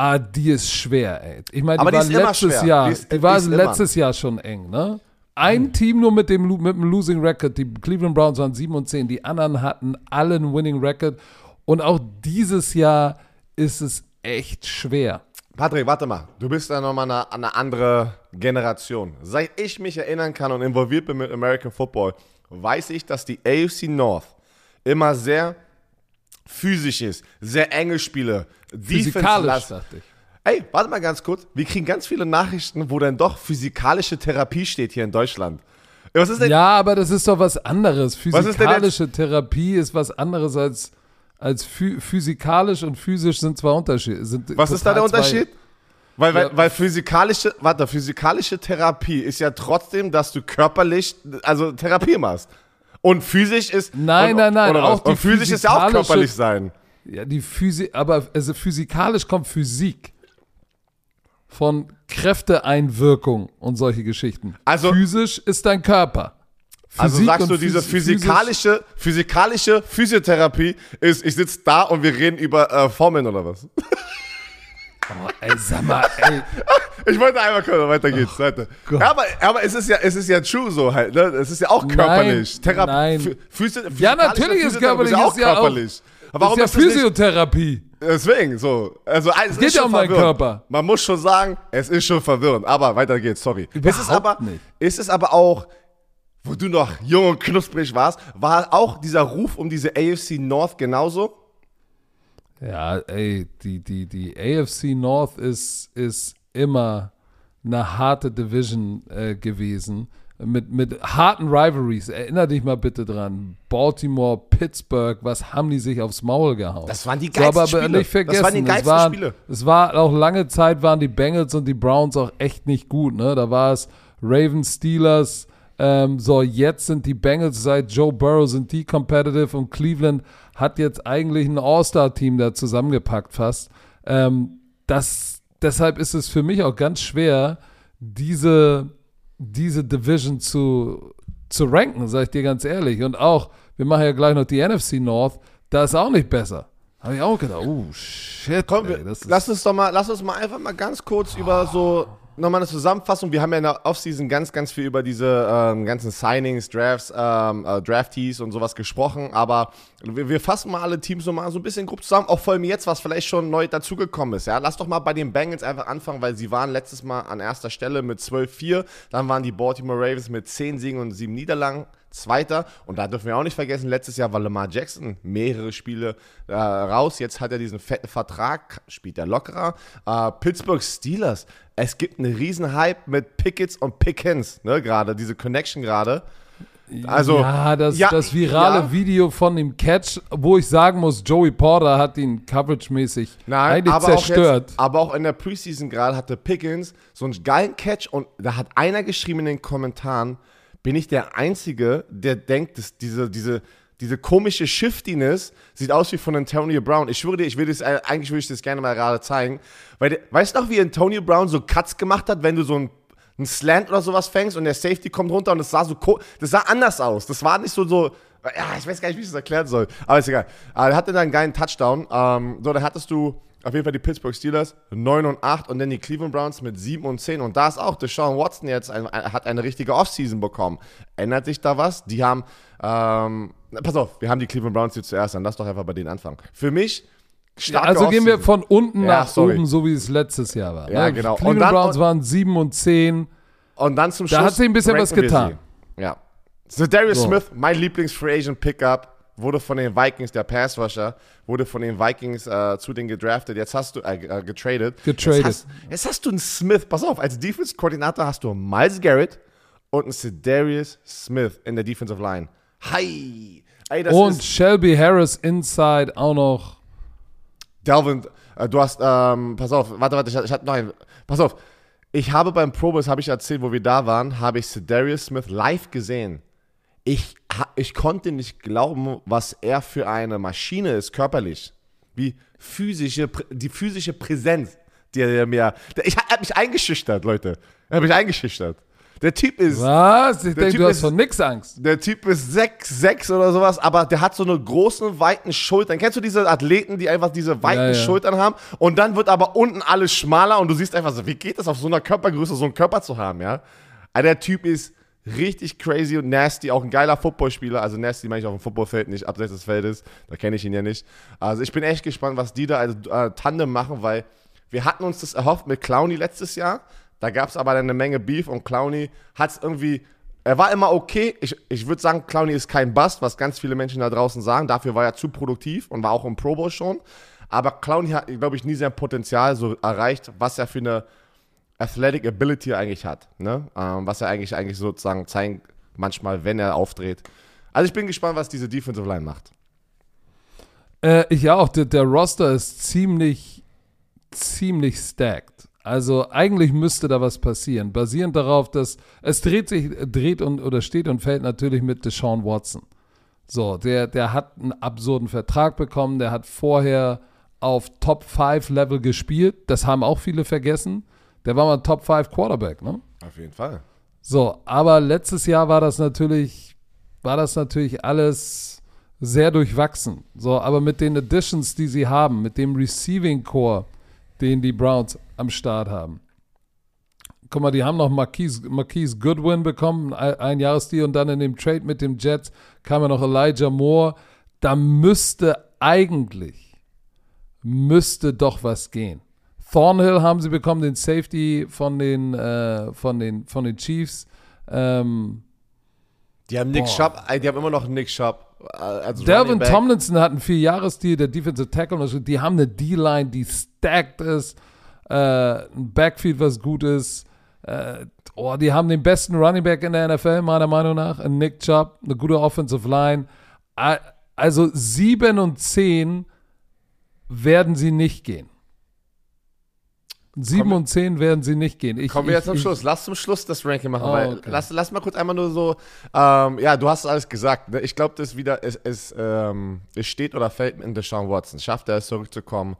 ah, die ist schwer, ey. Ich meine, die Aber die war ist immer letztes schwer. Jahr, Die die, ist- die war immer. letztes Jahr schon eng, ne? Ein Team nur mit dem, mit dem Losing Record, die Cleveland Browns waren 7 und 10, die anderen hatten alle einen Winning Record und auch dieses Jahr ist es echt schwer. Patrick, warte mal. Du bist ja nochmal eine, eine andere Generation. Seit ich mich erinnern kann und involviert bin mit American Football, weiß ich, dass die AFC North immer sehr physisch ist, sehr enge Spiele, Physikalisch, dachte ich. Ey, warte mal ganz kurz. Wir kriegen ganz viele Nachrichten, wo dann doch physikalische Therapie steht hier in Deutschland. Was ist denn? Ja, aber das ist doch was anderes. Was ist Physikalische Therapie ist was anderes als, als phy physikalisch und physisch sind zwei Unterschiede. Sind Was ist da der Unterschied? Weil, weil, Ja. weil physikalische, warte, physikalische Therapie ist ja trotzdem, dass du körperlich, also Therapie machst. Und physisch ist. Nein, und, nein, nein, Oder auch und physisch ist ja auch körperlich sein. Ja, die Physik, aber also physikalisch kommt Physik von Kräfteeinwirkung und solche Geschichten. Also- physisch ist dein Körper. Also Physik sagst und du, diese phys- physikalische, physikalische Physiotherapie ist, ich sitze da und wir reden über äh, Formeln oder was? Oh, ey, sag mal, ey. Ich wollte einmal kurz, weiter geht's, weiter. Oh Gott. Ja, aber, aber es ist ja, es ist ja true so halt, ne? Es ist ja auch körperlich. Nein, nein. Phy- Physi Ja, natürlich ist körperlich, Ist ja auch ist ja auch- körperlich. Warum ist ja ist nicht, Physiotherapie. Deswegen, so. Also, es geht ist ja um meinen. Körper. Man muss schon sagen, es ist schon verwirrend. Aber weiter geht's, sorry. ist es Überhaupt aber, nicht. Ist es aber auch, wo du noch jung und knusprig warst, war auch dieser Ruf um diese AFC North genauso? Ja, ey, die, die, die AFC North ist, ist immer eine harte Division äh, gewesen. Mit, mit harten Rivalries. Erinner dich mal bitte dran. Baltimore, Pittsburgh, was haben die sich aufs Maul gehauen? Das waren die So, geilsten aber Spiele. nicht Das vergessen, waren die es geilsten waren, Spiele. Es war auch lange Zeit waren die Bengals und die Browns auch echt nicht gut. Ne? Da war es Ravens, Steelers. Ähm, so, jetzt sind die Bengals seit Joe Burrow sind die competitive und Cleveland hat jetzt eigentlich ein All-Star-Team da zusammengepackt fast. Ähm, das, deshalb ist es für mich auch ganz schwer, diese, diese Division zu, zu ranken, sage ich dir ganz ehrlich. Und auch, wir machen ja gleich noch die NFC North, da ist auch nicht besser. Habe ich auch gedacht, oh shit. Komm, ey, lass uns doch mal, lass uns mal einfach mal ganz kurz über so nochmal eine Zusammenfassung. Wir haben ja in der Offseason ganz, ganz viel über diese ähm, ganzen Signings, Drafts, ähm, äh, Draftees und sowas gesprochen. Aber wir, wir fassen mal alle Teams so mal so ein bisschen grob zusammen. Auch vor allem jetzt, was vielleicht schon neu dazugekommen ist. Ja, lass doch mal bei den Bengals einfach anfangen, weil sie waren letztes Mal an erster Stelle mit 12-4. Dann waren die Baltimore Ravens mit 10 Siegen und 7 Niederlagen. Zweiter. Und da dürfen wir auch nicht vergessen, letztes Jahr war Lamar Jackson mehrere Spiele äh, raus. Jetzt hat er diesen fetten Vertrag, spielt er lockerer. Äh, Pittsburgh Steelers. Es gibt einen riesen Hype mit Pickets und Pickens, ne, gerade, diese Connection gerade. Also, ja, das, ja, das virale ja. Video von dem Catch, wo ich sagen muss, Joey Porter hat ihn coverage-mäßig aber zerstört. Auch jetzt, aber auch in der Preseason gerade hatte Pickens so einen geilen Catch und da hat einer geschrieben in den Kommentaren, bin ich der Einzige, der denkt, dass diese, diese, diese komische Shiftiness sieht aus wie von Antonio Brown. Ich schwöre dir, ich will das, äh, eigentlich würde ich das gerne mal gerade zeigen. Weil, weißt du noch, wie Antonio Brown so Cuts gemacht hat, wenn du so ein ein Slant oder sowas fängst und der Safety kommt runter und das sah so das sah anders aus. Das war nicht so so ja, ich weiß gar nicht, wie ich das erklären soll, aber ist egal. Er hatte dann einen geilen Touchdown. Ähm, so, da hattest du auf jeden Fall die Pittsburgh Steelers 9 und 8 und dann die Cleveland Browns mit 7 und 10 und da ist auch Deshaun Watson jetzt ein, hat eine richtige Offseason bekommen. Ändert sich da was? Die haben ähm, pass auf, wir haben die Cleveland Browns hier zuerst, dann lass doch einfach bei denen anfangen. Für mich starke also gehen wir von unten Ja, nach sorry. oben, so wie es letztes Jahr war. Ja, ne? genau. Und Cleveland dann- Browns waren 7 und 10. Und dann zum Da Schluss. hat sich ein bisschen was getan. Ja. So, Darius So. Smith, mein Lieblings-Free Agent Pickup. Wurde von den Vikings, der Pass Rusher, wurde von den Vikings äh, zu den gedraftet. Jetzt hast du, äh, äh getradet. Getradet. Jetzt hast, jetzt hast, du einen Smith. Pass auf, als Defense-Koordinator hast du Miles Garrett und einen Cedarius Smith in der Defensive Line. Hi! Ey, und Shelby Harris inside auch noch. Delvin, äh, du hast, ähm, pass auf, warte, warte, ich, ich hatte noch einen. Pass auf, ich habe beim Probus, habe ich erzählt, wo wir da waren, habe ich Cedarius Smith live gesehen. Ich, ich konnte nicht glauben, was er für eine Maschine ist, körperlich. Wie physische, die physische Präsenz, die er mir. Ich habe mich eingeschüchtert, Leute. Er hat mich eingeschüchtert. Der Typ ist. Was? Ich denke, du hast von nix Angst. Der Typ ist 6, 6 oder sowas, aber der hat so eine große, weiten Schultern. Kennst du diese Athleten, die einfach diese weiten ja, ja. Schultern haben? Und dann wird aber unten alles schmaler und du siehst einfach so, wie geht es auf so einer Körpergröße, so einen Körper zu haben, ja? Aber der Typ ist richtig crazy und nasty, auch ein geiler Footballspieler. Also nasty meine ich auf dem Footballfeld, nicht abseits des Feldes. Da kenne ich ihn ja nicht. Also ich bin echt gespannt, was die da als äh, Tandem machen, weil wir hatten uns das erhofft mit Clowny letztes Jahr. Da gab es aber eine Menge Beef und Clowny hat es irgendwie. Er war immer okay. Ich, ich würde sagen, Clowny ist kein Bust, was ganz viele Menschen da draußen sagen. Dafür war er zu produktiv und war auch im Pro Bowl schon. Aber Clowny hat, glaube ich, nie sein Potenzial so erreicht, was er für eine Athletic Ability eigentlich hat. Ne? Ähm, was er eigentlich, eigentlich sozusagen zeigt, manchmal, wenn er aufdreht. Also ich bin gespannt, was diese Defensive Line macht. Äh, ich auch. Der, der Roster ist ziemlich, ziemlich stacked. Also eigentlich müsste da was passieren, basierend darauf, dass es dreht sich, dreht und oder steht und fällt natürlich mit Deshaun Watson. So, der, der hat einen absurden Vertrag bekommen, der hat vorher auf Top 5 Level gespielt, das haben auch viele vergessen. Der war mal ein Top 5 Quarterback, ne? Auf jeden Fall. So, aber letztes Jahr war das natürlich, war das natürlich alles sehr durchwachsen. So, aber mit den Additions, die sie haben, mit dem Receiving Core, den die Browns am Start haben. Guck mal, die haben noch Marquise, Marquise Goodwin bekommen, ein, ein Jahresdeal und dann in dem Trade mit dem Jets kam ja noch Elijah Moore. Da müsste eigentlich, müsste doch was gehen. Thornhill haben sie bekommen, den Safety von den, äh, von den, von den Chiefs. Ähm, die haben Nick Shop, die haben immer noch Nick Shop. Äh, als Delvin Tomlinson hat einen Vierjahresdeal, der Defensive Tackle. Die haben eine D-Line, die stacked ist. Äh, ein Backfield, was gut ist. Äh, oh, die haben den besten Running Back in der NFL, meiner Meinung nach. Nick Chubb, eine gute Offensive Line. Also 7 und 10 werden sie nicht gehen. 7 und 10 werden sie nicht gehen. Ich, kommen wir jetzt zum Schluss. Lass zum Schluss das Ranking machen. Oh, weil okay. lass, lass mal kurz einmal nur so. Ähm, ja, du hast alles gesagt. Ne? Ich glaube, das wieder, es, es, ähm, es steht oder fällt mit Deshaun Watson. Schafft er es zurückzukommen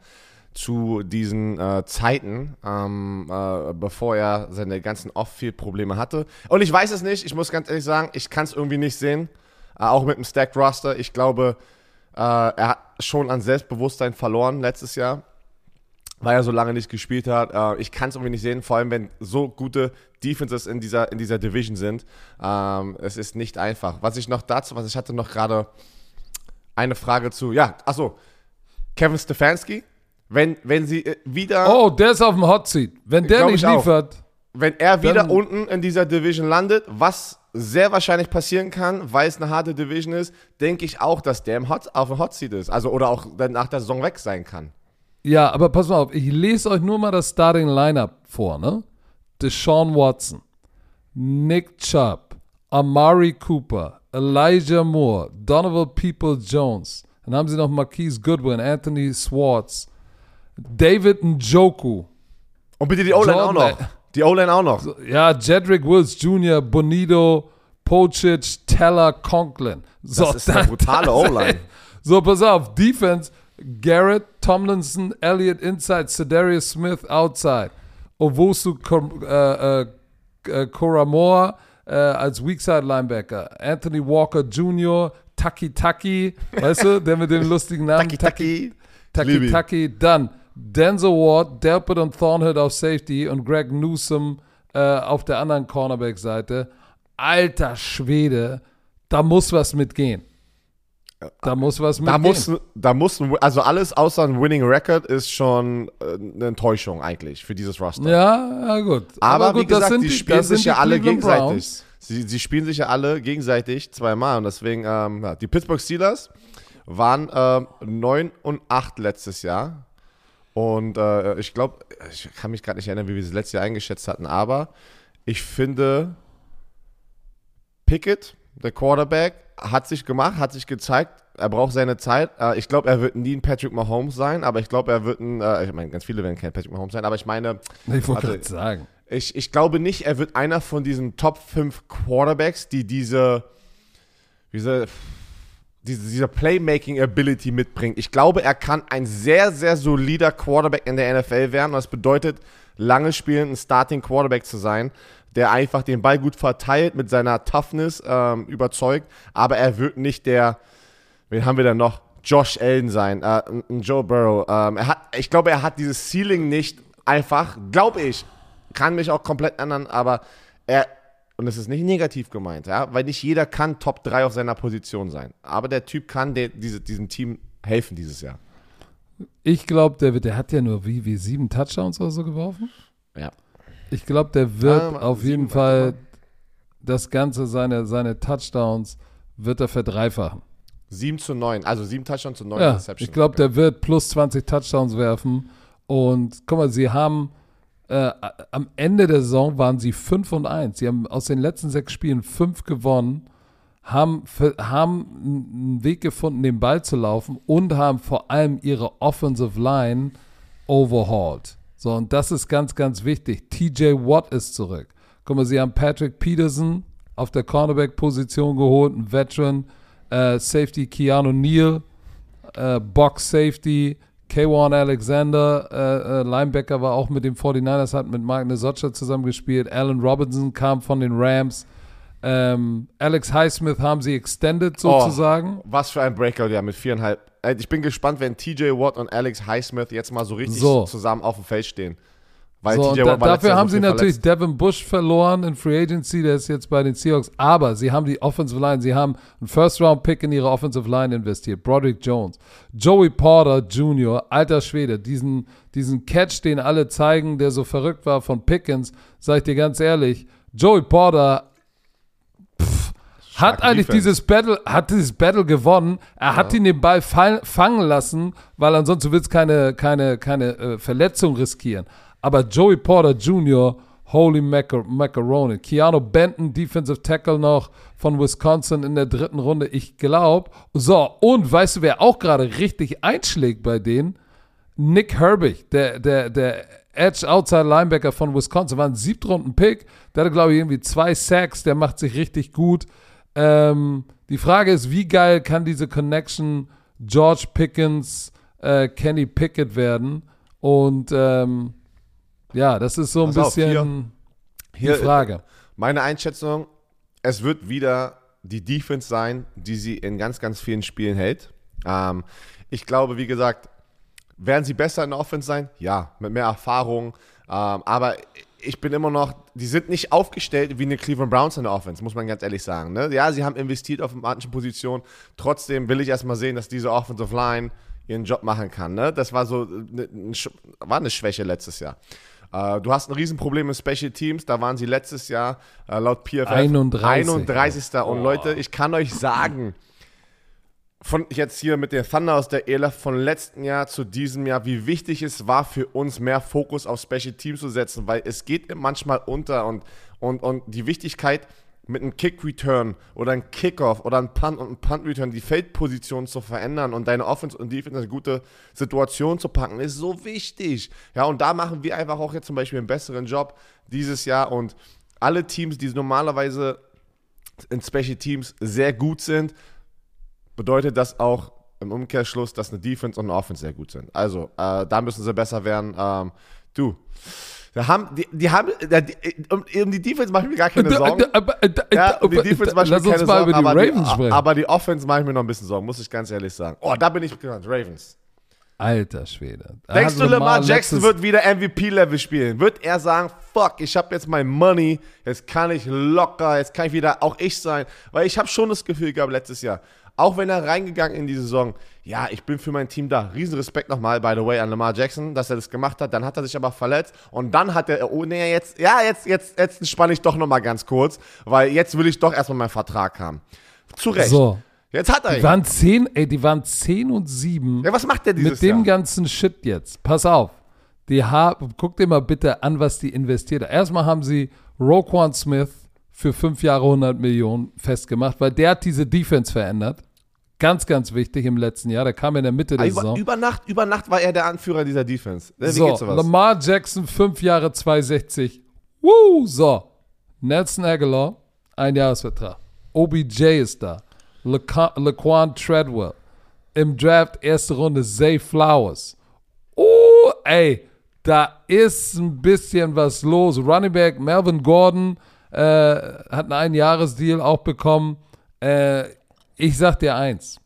zu diesen äh, Zeiten, ähm, äh, bevor er seine ganzen Off-Field-Probleme hatte. Und ich weiß es nicht. Ich muss ganz ehrlich sagen, ich kann es irgendwie nicht sehen. Äh, auch mit dem Stacked Roster. Ich glaube, äh, er hat schon an Selbstbewusstsein verloren letztes Jahr weil er so lange nicht gespielt hat. Äh, ich kann es irgendwie nicht sehen, vor allem wenn so gute Defenses in dieser, in dieser Division sind. Ähm, es ist nicht einfach. Was ich noch dazu, was ich hatte noch gerade eine Frage zu, ja, achso, Kevin Stefanski, wenn, wenn sie äh, wieder. Oh, der ist auf dem Hot Seat. Wenn der nicht liefert. Auch. Wenn er wieder unten in dieser Division landet, was sehr wahrscheinlich passieren kann, weil es eine harte Division ist, denke ich auch, dass der im Hot, auf dem Hot Seat ist. Also, oder auch nach der Saison weg sein kann. Ja, aber pass mal auf, ich lese euch nur mal das Starting Lineup vor, ne? Deshaun Watson, Nick Chubb, Amari Cooper, Elijah Moore, Donovan People-Jones. Dann haben sie noch Marquise Goodwin, Anthony Swartz, David Njoku. Und bitte die O-Line auch noch. Die O-Line auch noch. Ja, Jedrick Wills Jr., Bonito, Pocic, Teller, Conklin. So, das ist eine brutale O-Line. So, pass auf, Defense Garrett, Tomlinson, Elliott inside, Cedarius Smith outside. Owosu äh, äh, Koramoa äh, als Weakside Linebacker. Anthony Walker Jr., Taki Taki, weißt du, der mit dem lustigen Namen. Taki Taki. Taki Taki. Dann Denzel Ward, Delpit und Thornhill auf Safety und Greg Newsom äh, auf der anderen Cornerback-Seite. Alter Schwede, da muss was mitgehen. Da muss was mit da muss, da muss, also alles außer ein Winning Record ist schon äh, eine Enttäuschung eigentlich für dieses Roster. Ja, ja gut. Aber, Aber gut, wie gesagt, die, die spielen sich ja alle gegenseitig. Sie, sie spielen sich ja alle gegenseitig zweimal und deswegen, ähm, ja, die Pittsburgh Steelers waren äh, 9 und 8 letztes Jahr. Und äh, ich glaube, ich kann mich gerade nicht erinnern, wie wir sie letztes Jahr eingeschätzt hatten, aber ich finde, Pickett, der Quarterback, hat sich gemacht, hat sich gezeigt, er braucht seine Zeit. Äh, ich glaube, er wird nie ein Patrick Mahomes sein, aber ich glaube, er wird ein, äh, ich meine, ganz viele werden kein Patrick Mahomes sein, aber ich meine, ich wollte gerade sagen. Ich, ich glaube nicht, er wird einer von diesen Top 5 Quarterbacks, die diese, diese diese, diese Playmaking-Ability mitbringt. Ich glaube, er kann ein sehr, sehr solider Quarterback in der NFL werden. Das bedeutet, lange spielen, ein Starting Quarterback zu sein, der einfach den Ball gut verteilt, mit seiner Toughness ähm, überzeugt. Aber er wird nicht der, wen haben wir denn noch? Josh Allen sein, äh, ein Joe Burrow. Ähm, er hat, ich glaube, er hat dieses Ceiling nicht einfach, glaube ich, kann mich auch komplett ändern, aber er, und es ist nicht negativ gemeint, ja, weil nicht jeder kann Top 3 auf seiner Position sein. Aber der Typ kann der, diese, diesem Team helfen dieses Jahr. Ich glaube, der, der hat ja nur wie, wie sieben Touchdowns oder so geworfen. Ja. Ich glaube, der wird ah, auf jeden Fall das Ganze, seine, seine Touchdowns, wird er verdreifachen. 7 zu 9, also 7 Touchdowns zu 9 ja, Receptions. Ich glaube, der wird plus 20 Touchdowns werfen. Und guck mal, sie haben äh, am Ende der Saison waren sie 5 und 1. Sie haben aus den letzten sechs Spielen fünf gewonnen, haben, haben einen Weg gefunden, den Ball zu laufen und haben vor allem ihre Offensive Line overhauled. So, und das ist ganz, ganz wichtig. TJ Watt ist zurück. Guck mal, sie haben Patrick Peterson auf der Cornerback-Position geholt, ein Veteran, äh, Safety Keanu Neal, äh, Box Safety, K1 Alexander, äh, äh, Linebacker, war auch mit den 49ers, hat mit Mark Nesocha zusammengespielt. Alan Robinson kam von den Rams. Ähm, Alex Highsmith haben sie extended oh, sozusagen. Oh, was für ein Breakout, ja, mit viereinhalb. Äh, ich bin gespannt, wenn TJ Watt und Alex Highsmith jetzt mal so richtig so. zusammen auf dem Feld stehen. Weil so, da, dafür haben sie natürlich verletzt. Devin Bush verloren in Free Agency, der ist jetzt bei den Seahawks. Aber sie haben die Offensive Line, sie haben einen First-Round-Pick in ihre Offensive Line investiert. Broderick Jones, Joey Porter Jr., alter Schwede, diesen, diesen Catch, den alle zeigen, der so verrückt war von Pickens, sag ich dir ganz ehrlich, Joey Porter hat eigentlich Defense. dieses Battle, hat dieses Battle gewonnen. Er ja. hat ihn den Ball fangen lassen, weil ansonsten wird es keine, keine, keine äh, Verletzung riskieren. Aber Joey Porter Jr., holy Macar Macaroni. Keanu Benton, Defensive Tackle noch von Wisconsin in der dritten Runde. Ich glaube. So, und weißt du, wer auch gerade richtig einschlägt bei denen? Nick Herbig, der, der, der Edge Outside Linebacker von Wisconsin, war ein Siebtrunden-Pick. Der hatte, glaube ich, irgendwie zwei Sacks. Der macht sich richtig gut. Ähm, die Frage ist, wie geil kann diese Connection George Pickens, äh, Kenny Pickett werden? Und ähm, ja, das ist so ein Pass bisschen auf, hier, hier, die Frage. Meine Einschätzung, es wird wieder die Defense sein, die sie in ganz, ganz vielen Spielen hält. Ähm, ich glaube, wie gesagt, werden sie besser in der Offense sein? Ja, mit mehr Erfahrung. Ähm, aber ich bin immer noch, die sind nicht aufgestellt wie eine Cleveland Browns in der Offense, muss man ganz ehrlich sagen. Ne? Ja, sie haben investiert auf manchen Positionen. Trotzdem will ich erstmal sehen, dass diese Offensive Line ihren Job machen kann. Ne? Das war so, eine, war eine Schwäche letztes Jahr. Äh, du hast ein Riesenproblem mit Special Teams. Da waren sie letztes Jahr äh, laut PFF 31. 31. Und Leute, ich kann euch sagen, von jetzt hier mit der Thunder aus der ELF von letzten Jahr zu diesem Jahr, wie wichtig es war für uns, mehr Fokus auf Special Teams zu setzen, weil es geht manchmal unter und, und, und die Wichtigkeit, mit einem Kick-Return oder einem Kickoff oder einem Punt und einem Punt-Return die Feldposition zu verändern und deine Offense und Defense in eine gute Situation zu packen, ist so wichtig. Ja, und da machen wir einfach auch jetzt zum Beispiel einen besseren Job dieses Jahr und alle Teams, die normalerweise in Special Teams sehr gut sind, bedeutet das auch im Umkehrschluss, dass eine Defense und eine Offense sehr gut sind. Also, äh, da müssen sie besser werden. Ähm, du, da haben, die, die haben, die, um, um, die Defense mache ich mir gar keine Sorgen. Ja, um die Defense mache ich mir keine Sorgen, aber die, aber die Offense mache ich mir noch ein bisschen Sorgen, muss ich ganz ehrlich sagen. Oh, da bin ich gespannt. Ravens. Alter Schwede. Denkst du, Lamar Jackson wird wieder MVP-Level spielen? Wird er sagen, fuck, ich habe jetzt mein Money, jetzt kann ich locker, jetzt kann ich wieder auch ich sein? Weil ich habe schon das Gefühl gehabt letztes Jahr, auch wenn er reingegangen in die Saison, ja, ich bin für mein Team da. Riesenrespekt nochmal, by the way, an Lamar Jackson, dass er das gemacht hat. Dann hat er sich aber verletzt und dann hat er, oh nee, jetzt, ja, jetzt, jetzt, jetzt spanne ich doch nochmal ganz kurz, weil jetzt will ich doch erstmal meinen Vertrag haben. Zu Recht. So. Jetzt hat er Die ihn. waren 10, ey, die waren 10 und 7 Ja, was macht der dieses mit dem Jahr? ganzen Shit jetzt. Pass auf. Die haben, guck dir mal bitte an, was die investiert haben. Erstmal haben sie Roquan Smith für 5 Jahre 100 Millionen festgemacht, weil der hat diese Defense verändert. Ganz, ganz wichtig im letzten Jahr. Der kam in der Mitte der über, Saison. über, Nacht, über Nacht war er der Anführer dieser Defense. Äh, Wie So, geht sowas? Lamar Jackson, 5 Jahre 260. Woo, so. Nelson Aguilar, ein Jahresvertrag. OBJ ist da. Laca- Laquan Treadwell. Im Draft erste Runde Zay Flowers. Oh, ey, da ist ein bisschen was los. Running Back Melvin Gordon äh, hat einen Einjahresdeal auch bekommen. Äh, ich sag dir eins.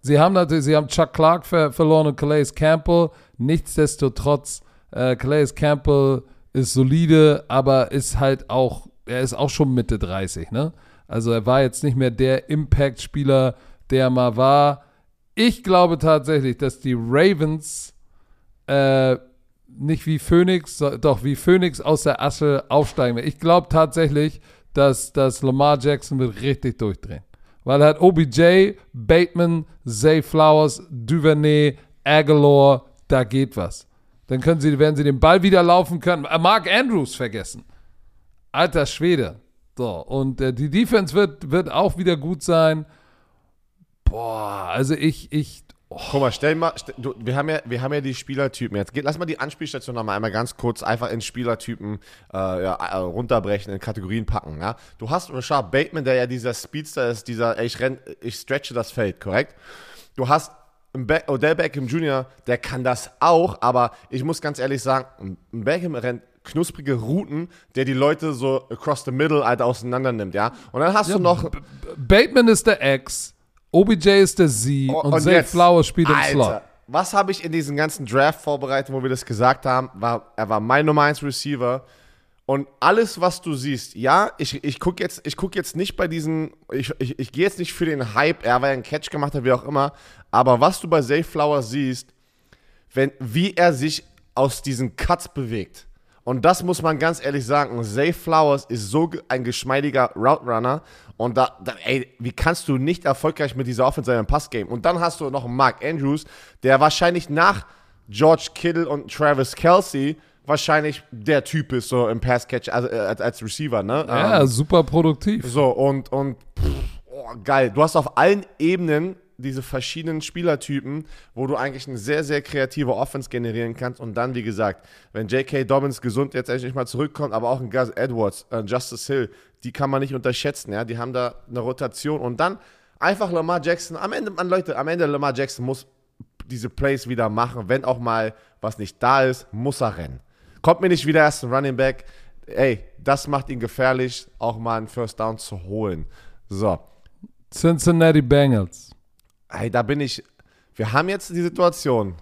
Sie haben natürlich, sie haben Chuck Clark ver verloren und Calais Campbell. Nichtsdestotrotz, äh, Calais Campbell ist solide, aber ist halt auch, er ist auch schon Mitte 30, ne? Also er war jetzt nicht mehr der Impact-Spieler, der er mal war. Ich glaube tatsächlich, dass die Ravens äh, nicht wie Phoenix, doch wie Phoenix aus der Asche aufsteigen wird. Ich glaube tatsächlich, dass, dass Lamar Jackson wird richtig durchdrehen. Weil er hat OBJ, Bateman, Zay Flowers, Duvernay, Aguilar, da geht was. Dann können sie, werden sie den Ball wieder laufen können. Äh, Mark Andrews vergessen. Alter Schwede. So, und äh, die Defense wird, wird auch wieder gut sein. Boah, also ich, ich, Guck mal, stell mal, stell, du, wir, haben ja, wir haben ja die Spielertypen. Jetzt geht, lass mal die Anspielstation nochmal einmal ganz kurz einfach in Spielertypen äh, ja, äh, runterbrechen, in Kategorien packen. Ja? Du hast Rashad Bateman, der ja dieser Speedster ist, dieser, ey, ich, renn, ich stretche das Feld, korrekt? Du hast Be Odell Beckham Jr., der kann das auch, aber ich muss ganz ehrlich sagen, Beckham rennt knusprige Routen, der die Leute so across the middle halt auseinander nimmt, ja? Und dann hast du noch Bateman ist der X, OBJ ist der Z Oh, und, Zay jetzt, Flowers spielt im Alter, Slot. Was habe ich in diesen ganzen Draft-Vorbereitungen, wo wir das gesagt haben, war, er war mein Nummer 1 Receiver. Und alles, was du siehst, ja, ich, ich gucke jetzt, ich guck jetzt nicht bei diesen, ich, ich, ich gehe jetzt nicht für den Hype, er war ja ein Catch gemacht hat, wie auch immer, aber was du bei Zay Flowers siehst, wenn, wie er sich aus diesen Cuts bewegt. Und das muss man ganz ehrlich sagen. Zay Flowers ist so ein geschmeidiger Route Runner. Und da, da, ey, wie kannst du nicht erfolgreich mit dieser Offense sein im Passgame? Und dann hast du noch einen Mark Andrews, der wahrscheinlich nach George Kittle und Travis Kelsey wahrscheinlich der Typ ist, so im Passcatch, also äh, als, als Receiver, ne? Ja, Ähm, super produktiv. so, und, und pff, oh, geil. Du hast auf allen Ebenen diese verschiedenen Spielertypen, wo du eigentlich eine sehr, sehr kreative Offense generieren kannst. Und dann, wie gesagt, wenn J.K. Dobbins gesund jetzt endlich mal zurückkommt, aber auch ein Gus Edwards, äh, Justice Hill, die kann man nicht unterschätzen. Ja? Die haben da eine Rotation. Und dann einfach Lamar Jackson. Am Ende, man, Leute, am Ende Lamar Jackson muss diese Plays wieder machen. Wenn auch mal was nicht da ist, muss er rennen. Kommt mir nicht wieder erst ein Running Back. Ey, das macht ihn gefährlich, auch mal einen First Down zu holen. So. Cincinnati Bengals. Hey, da bin ich. Wir haben jetzt die Situation.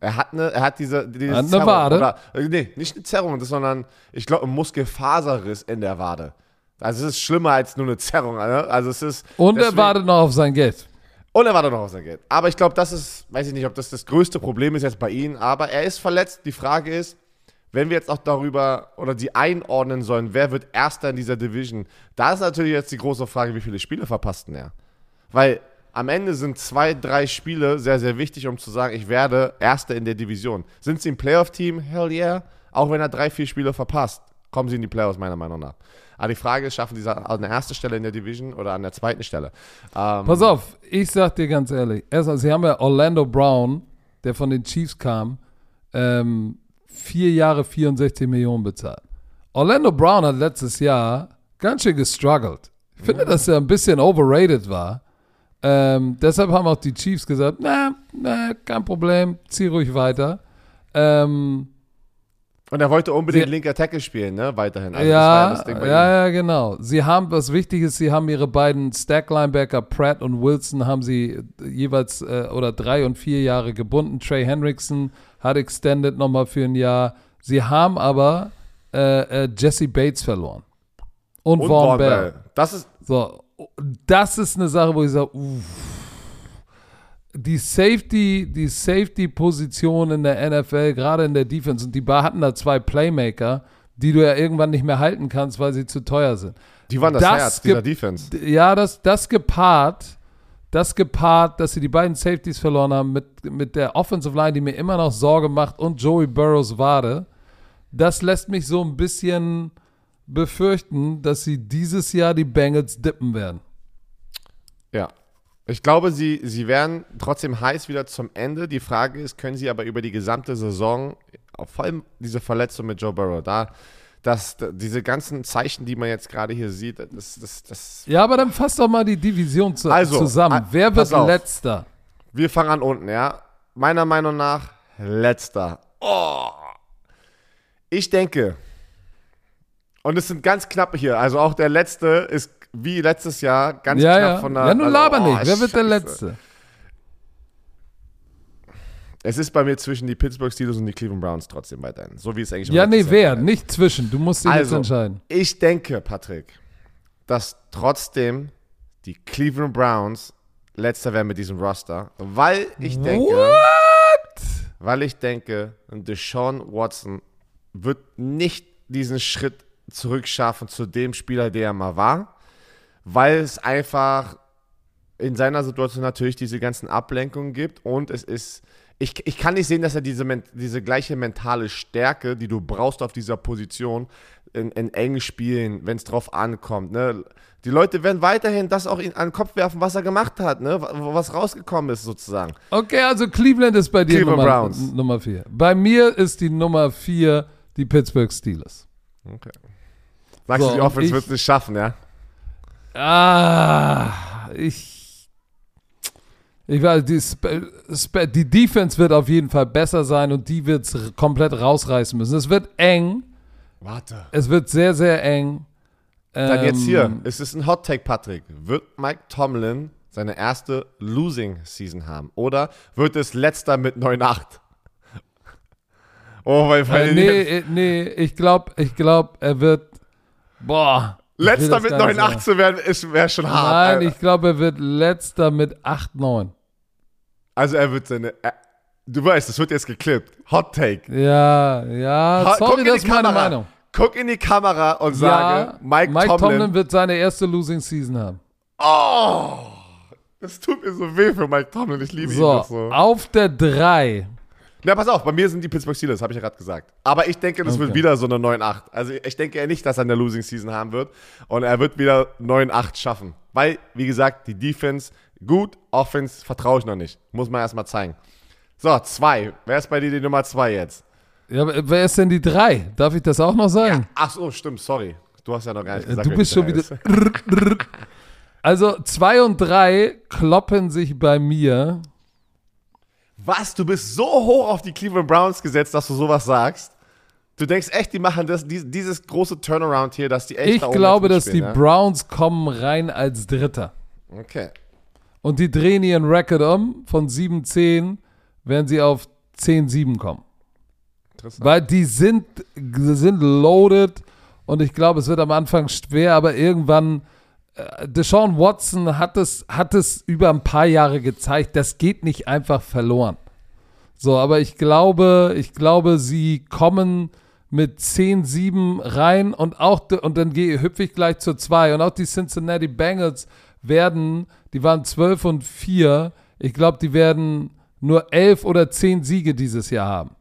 Er hat eine, er hat diese, diese Hat eine Wade. Oder, nee, nicht eine Zerrung, sondern ich glaube, ein Muskelfaserriss in der Wade. Also es ist schlimmer als nur eine Zerrung. Ne? Also es ist. Und er deswegen- wartet noch auf sein Geld. Und er wartet noch auf sein Geld. Aber ich glaube, das ist, weiß ich nicht, ob das das größte Problem ist jetzt bei ihm, aber er ist verletzt. Die Frage ist, wenn wir jetzt auch darüber oder die einordnen sollen, wer wird Erster in dieser Division, da ist natürlich jetzt die große Frage, wie viele Spiele verpasst er? Weil am Ende sind zwei, drei Spiele sehr, sehr wichtig, um zu sagen, ich werde Erster in der Division. Sind sie ein Playoff-Team? Hell yeah. Auch wenn er drei, vier Spiele verpasst, kommen sie in die Playoffs, meiner Meinung nach. Aber die Frage ist, schaffen sie es an der ersten Stelle in der Division oder an der zweiten Stelle? Ähm, Pass auf, ich sag dir ganz ehrlich. Erstmal, sie haben ja Orlando Brown, der von den Chiefs kam, ähm, vier Jahre 64 Millionen bezahlt. Orlando Brown hat letztes Jahr ganz schön gestruggelt. Ich finde, dass er ein bisschen overrated war. Ähm, deshalb haben auch die Chiefs gesagt, na, na, kein Problem, zieh ruhig weiter. Ähm, Und er wollte unbedingt Sie- linker Tackle spielen, ne? Weiterhin. Also ja, das Ding bei ja, ihm. ja, genau. Sie haben, was wichtig ist, sie haben ihre beiden Stack-Linebacker, Pratt und Wilson, haben sie jeweils äh, oder drei und vier Jahre gebunden. Trey Hendrickson hat extended nochmal für ein Jahr. Sie haben aber äh, äh, Jesse Bates verloren. Und, Und Vaughn Bell. Bell. Das ist, So, das ist eine Sache, wo ich sage, uff, die Safety, die Safety-Position in der NFL, gerade in der Defense, und die hatten da zwei Playmaker, die du ja irgendwann nicht mehr halten kannst, weil sie zu teuer sind. Die waren das, das Herz dieser Defense. Ja, das, das gepaart, das gepaart, dass sie die beiden Safeties verloren haben mit, mit der Offensive Line, die mir immer noch Sorge macht und Joey Burrows Wade, das lässt mich so ein bisschen befürchten, dass sie dieses Jahr die Bengals dippen werden. Ja, ich glaube, sie, sie werden trotzdem heiß wieder zum Ende. Die Frage ist, können sie aber über die gesamte Saison, vor allem diese Verletzung mit Joe Burrow, da, dass diese ganzen Zeichen, die man jetzt gerade hier sieht, das, das, das. Ja, aber dann fasst doch mal die Division zu, also, zusammen. Wer wird auf. letzter? Wir fangen an unten, ja. Meiner Meinung nach letzter. Oh. Ich denke, und es sind ganz knappe hier. Also auch der letzte ist wie letztes Jahr ganz ja, knapp ja. von der. Ja, nun also, laber oh, nicht. Wer wird der Letzte? Es ist bei mir zwischen die Pittsburgh Steelers und die Cleveland Browns trotzdem weiterhin. So wie es eigentlich Ja, nee, wer? Ist. Nicht zwischen. Du musst dich also, jetzt entscheiden. Ich denke, Patrick, dass trotzdem die Cleveland Browns letzter werden mit diesem Roster, weil ich denke. What? Weil ich denke, Deshaun Watson wird nicht diesen Schritt zurückschaffen zu dem Spieler, der er mal war weil es einfach in seiner Situation natürlich diese ganzen Ablenkungen gibt und es ist, ich, ich kann nicht sehen, dass er diese, diese gleiche mentale Stärke, die du brauchst auf dieser Position, in, in engen Spielen, wenn es drauf ankommt. Ne? Die Leute werden weiterhin das auch in, an den Kopf werfen, was er gemacht hat, ne? was rausgekommen ist sozusagen. Okay, also Cleveland ist bei dir Cleveland Nummer, Browns. Nummer vier. Bei mir ist die Nummer vier die Pittsburgh Steelers. Okay. Sagst so, du, die Offense wird es nicht schaffen, ja? Ah, ich. Ich weiß, die, die Defense wird auf jeden Fall besser sein und die wird es komplett rausreißen müssen. Es wird eng. Warte. Es wird sehr, sehr eng. Dann ähm, jetzt hier. Es ist ein Hot Take, Patrick. Wird Mike Tomlin seine erste Losing Season haben? Oder wird es letzter mit 9-8? Oh, weil, weil äh, nee, äh, nee, ich glaube, ich glaube, er wird. Boah. Letzter mit 9,8 zu werden, wäre schon hart. Nein, ich glaube, er wird letzter mit 8,9. Also er wird seine. Er, du weißt, das wird jetzt geklippt. Hot Take. Ja, ja. Ha, sorry, das ist meine Kamera. Meinung. Guck in die Kamera und sage, ja, Mike, Mike Tomlin, Tomlin wird seine erste Losing Season haben. Oh, das tut mir so weh für Mike Tomlin. Ich liebe so, ihn so. Auf der 3 na, pass auf, bei mir sind die Pittsburgh Steelers, habe ich ja gerade gesagt. Aber ich denke, das okay. wird wieder so eine 9-8. Also ich denke eher nicht, dass er eine Losing Season haben wird. Und er wird wieder 9-8 schaffen. Weil, wie gesagt, die Defense gut, Offense vertraue ich noch nicht. Muss man erstmal zeigen. So, zwei. Wer ist bei dir die Nummer zwei jetzt? Ja, wer ist denn die drei? Darf ich das auch noch sagen? Ja, ach so, stimmt, sorry. Du hast ja noch gar nicht gesagt. Du bist schon wieder. also zwei und drei kloppen sich bei mir was? Du bist so hoch auf die Cleveland Browns gesetzt, dass du sowas sagst? Du denkst echt, die machen das, dieses große Turnaround hier, dass die echt Ich da glaube, dass die ja? Browns kommen rein als Dritter. Okay. Und die drehen ihren Record um. Von 7-10 werden sie auf 10-7 kommen. Interessant. Weil die sind, sind loaded und ich glaube, es wird am Anfang schwer, aber irgendwann Deshaun Watson hat es, hat es über ein paar Jahre gezeigt, das geht nicht einfach verloren. So, aber ich glaube, ich glaube, sie kommen mit 10-7 rein und auch, und dann gehe, ich gleich zur 2. Und auch die Cincinnati Bengals werden, die waren 12 und 4. Ich glaube, die werden nur 11 oder 10 Siege dieses Jahr haben.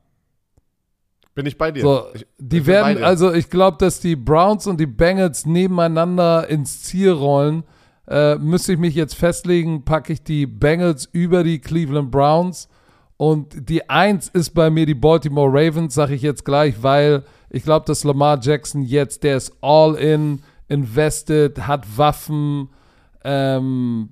Bin ich bei dir. So, ich, die werden, also ich glaube, dass die Browns und die Bengals nebeneinander ins Ziel rollen. Äh, müsste ich mich jetzt festlegen, packe ich die Bengals über die Cleveland Browns. Und die Eins ist bei mir die Baltimore Ravens, sage ich jetzt gleich, weil ich glaube, dass Lamar Jackson jetzt, der ist all in, invested, hat Waffen, ähm,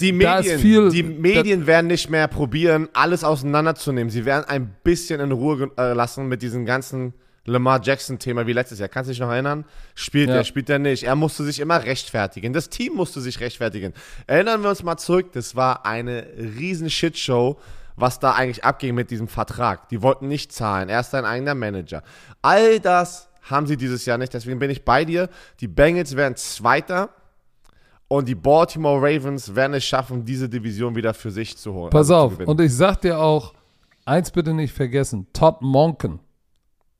die Medien, viel, die Medien werden nicht mehr probieren, alles auseinanderzunehmen. Sie werden ein bisschen in Ruhe äh, lassen mit diesem ganzen Lamar Jackson-Thema wie letztes Jahr. Kannst du dich noch erinnern? Spielt ja. er, spielt er nicht. Er musste sich immer rechtfertigen. Das Team musste sich rechtfertigen. Erinnern wir uns mal zurück, das war eine riesen Shitshow, was da eigentlich abging mit diesem Vertrag. Die wollten nicht zahlen. Er ist sein eigener Manager. All das haben sie dieses Jahr nicht. Deswegen bin ich bei dir. Die Bengals werden Zweiter Und die Baltimore Ravens werden es schaffen, diese Division wieder für sich zu holen. Pass also auf, und ich sag dir auch, eins bitte nicht vergessen: Todd Monken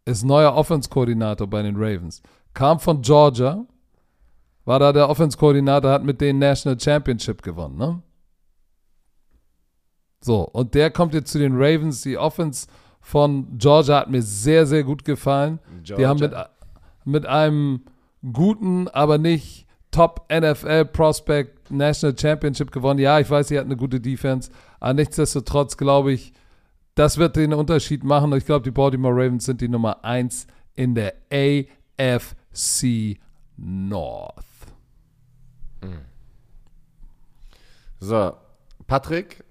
ist neuer Offense-Koordinator bei den Ravens. Kam von Georgia, war da der Offense-Koordinator, hat mit denen National Championship gewonnen, ne? So, und der kommt jetzt zu den Ravens. Die Offense von Georgia hat mir sehr, sehr gut gefallen. Georgia. Die haben mit, mit einem guten, aber nicht Top NFL Prospect National Championship gewonnen. Ja, ich weiß, sie hat eine gute Defense, aber nichtsdestotrotz glaube ich, das wird den Unterschied machen. Ich glaube, die Baltimore Ravens sind die Nummer 1 in der AFC North. So, Patrick,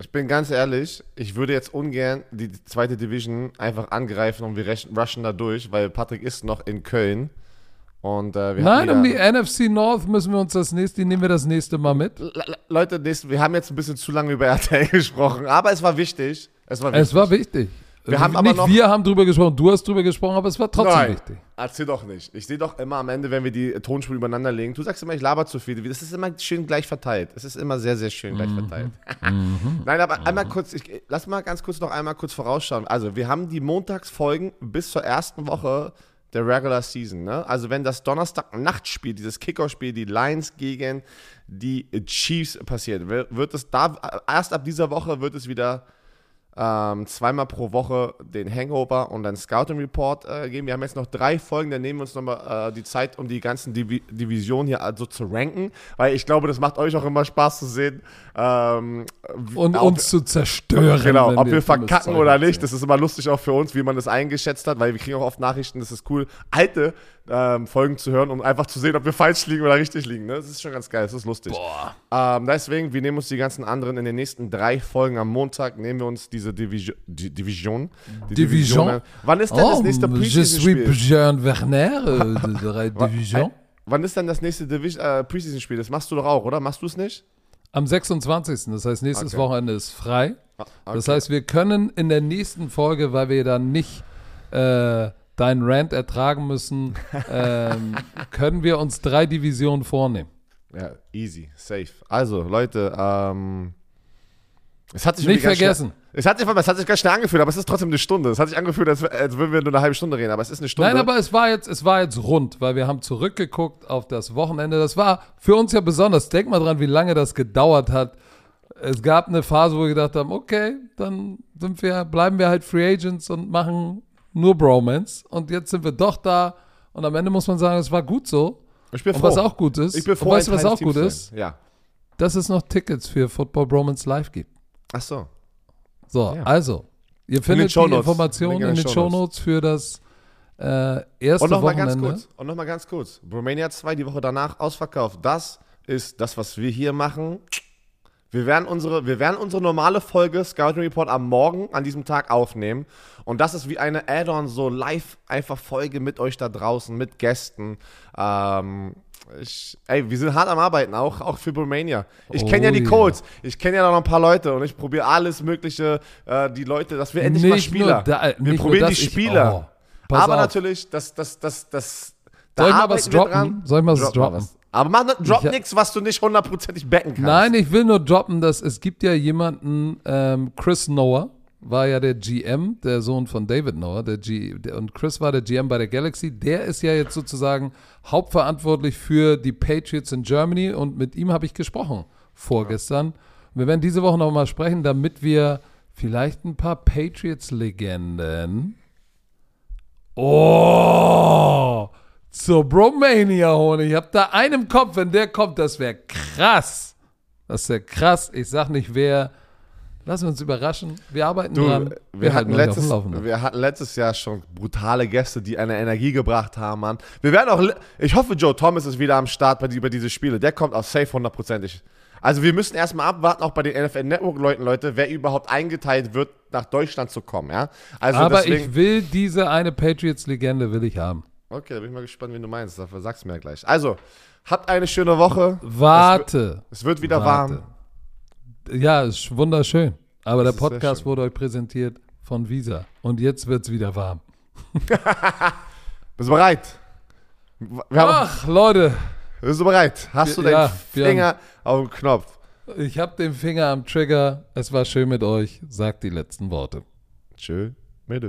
ich bin ganz ehrlich, ich würde jetzt ungern die zweite Division einfach angreifen und wir rushen da durch, weil Patrick ist noch in Köln. Und, äh, Nein, um die NFC North müssen wir uns das nächste, nehmen wir das nächste Mal mit. Leute, wir haben jetzt ein bisschen zu lange über RTL gesprochen, aber es war wichtig. Es war wichtig. Es war wichtig. Wir haben nicht aber noch, wir haben drüber gesprochen, du hast drüber gesprochen, aber es war trotzdem Nein, wichtig. Erzähl doch nicht. Ich sehe doch immer am Ende, wenn wir die Tonspuren übereinander legen, du sagst immer, ich laber zu viel. Das ist immer schön gleich verteilt. Es ist immer sehr, sehr schön gleich mhm. verteilt. Mhm. Nein, aber mhm. einmal kurz, ich, lass mal ganz kurz noch einmal kurz vorausschauen. Also, wir haben die Montagsfolgen bis zur ersten Woche der Regular Season. Ne? Also, wenn das Donnerstag-Nachtspiel, dieses Kickoff-Spiel, die Lions gegen die Chiefs passiert, wird es da, erst ab dieser Woche wird es wieder ähm, zweimal pro Woche den Hangover und dann Scouting Report äh, geben. Wir haben jetzt noch drei Folgen, dann nehmen wir uns nochmal äh, die Zeit, um die ganzen Divi Divisionen hier also zu ranken, weil ich glaube, das macht euch auch immer Spaß zu sehen. Ähm, und uns zu zerstören. Genau, ob wir verkacken oder nicht, das ist immer lustig auch für uns, wie man das eingeschätzt hat, weil wir kriegen auch oft Nachrichten, das ist cool, alte ähm, Folgen zu hören, um einfach zu sehen, ob wir falsch liegen oder richtig liegen. Ne? Das ist schon ganz geil, das ist lustig. Ähm, deswegen, wir nehmen uns die ganzen anderen in den nächsten drei Folgen am Montag, nehmen wir uns diese Division. Die Division. Die Division. Division. Wann ist denn oh, das nächste Preseason-Spiel? Je suis Björn Werner, äh, Division. Wann ist denn das nächste Division, äh, Preseason-Spiel? Das machst du doch auch, oder? Machst du es nicht? Am 26. Das heißt, nächstes okay. Wochenende ist frei. Ah, okay. Das heißt, wir können in der nächsten Folge, weil wir dann nicht äh, deinen Rant ertragen müssen, ähm, können wir uns drei Divisionen vornehmen. Ja, easy, safe. Also, Leute, ähm, es hat sich nicht vergessen. Es hat, sich, es hat sich ganz schnell angefühlt, aber es ist trotzdem eine Stunde. Es hat sich angefühlt, als, als würden wir nur eine halbe Stunde reden, aber es ist eine Stunde. Nein, aber es war jetzt, es war jetzt rund, weil wir haben zurückgeguckt auf das Wochenende. Das war für uns ja besonders. Denk mal dran, wie lange das gedauert hat. Es gab eine Phase, wo wir gedacht haben, okay, dann sind wir, bleiben wir halt Free Agents und machen nur Bromance. Und jetzt sind wir doch da. Und am Ende muss man sagen, es war gut so. Ich bin und froh. was auch gut ist. Ich bin froh, und weißt du, was auch gut ist? Ja. Dass es noch Tickets für Football Bromance Live gibt. Ach so. So, ja. also, ihr findet die Informationen in den Shownotes für das äh, erste und noch Wochenende. Mal ganz kurz, und nochmal ganz kurz. Romania 2 die Woche danach ausverkauft. Das ist das, was wir hier machen. Wir werden, unsere, wir werden unsere normale Folge Scouting Report am Morgen an diesem Tag aufnehmen. Und das ist wie eine Add-on, so live einfach Folge mit euch da draußen, mit Gästen. Ähm, ich, ey, wir sind hart am Arbeiten, auch, auch für Romania. Ich kenne ja die oh Codes, ich kenne ja noch ein paar Leute und ich probiere alles Mögliche, äh, die Leute, dass wir endlich nicht mal Spieler. Da, wir probieren die Spieler. Ich, oh, Aber auf. natürlich, das, das, das, das, da Soll ich mal was droppen? Soll ich mal was droppen? Was. Aber mach, drop nichts, was du nicht hundertprozentig backen kannst. Nein, ich will nur droppen, dass es gibt ja jemanden, ähm, Chris Noah, war ja der GM, der Sohn von David Noah, der G, und Chris war der GM bei der Galaxy. Der ist ja jetzt sozusagen hauptverantwortlich für die Patriots in Germany und mit ihm habe ich gesprochen vorgestern. Wir werden diese Woche nochmal sprechen, damit wir vielleicht ein paar Patriots-Legenden. Oh! Zur Bromania holen. Ich habe da einen im Kopf, wenn der kommt, das wäre krass. Das wäre krass. Ich sag nicht wer. Lassen wir uns überraschen. Wir arbeiten du, dran. Wir, wir hatten, letztes, wir hatten letztes Jahr schon brutale Gäste, die eine Energie gebracht haben, Mann. Wir werden auch, ich hoffe, Joe Thomas ist wieder am Start bei, bei diese Spiele. Der kommt auch safe hundertprozentig. Also wir müssen erstmal abwarten, auch bei den NFL Network Leuten, Leute, wer überhaupt eingeteilt wird, nach Deutschland zu kommen, ja. Also Aber deswegen, ich will diese eine Patriots-Legende will ich haben. Okay, da bin ich mal gespannt, wie du meinst. Dafür sagst du mir ja gleich. Also, habt eine schöne Woche. Warte. Es, wird wieder Warte. warm. Ja, ist wunderschön. Aber das der Podcast wurde euch präsentiert von Visa. Und jetzt wird es wieder warm. Bist du bereit? Ach, Leute. Bist du bereit? Hast du deinen Ja, Finger auf dem Knopf? Ich habe den Finger am Trigger. Es war schön mit euch. Sagt die letzten Worte. Tschö, mit.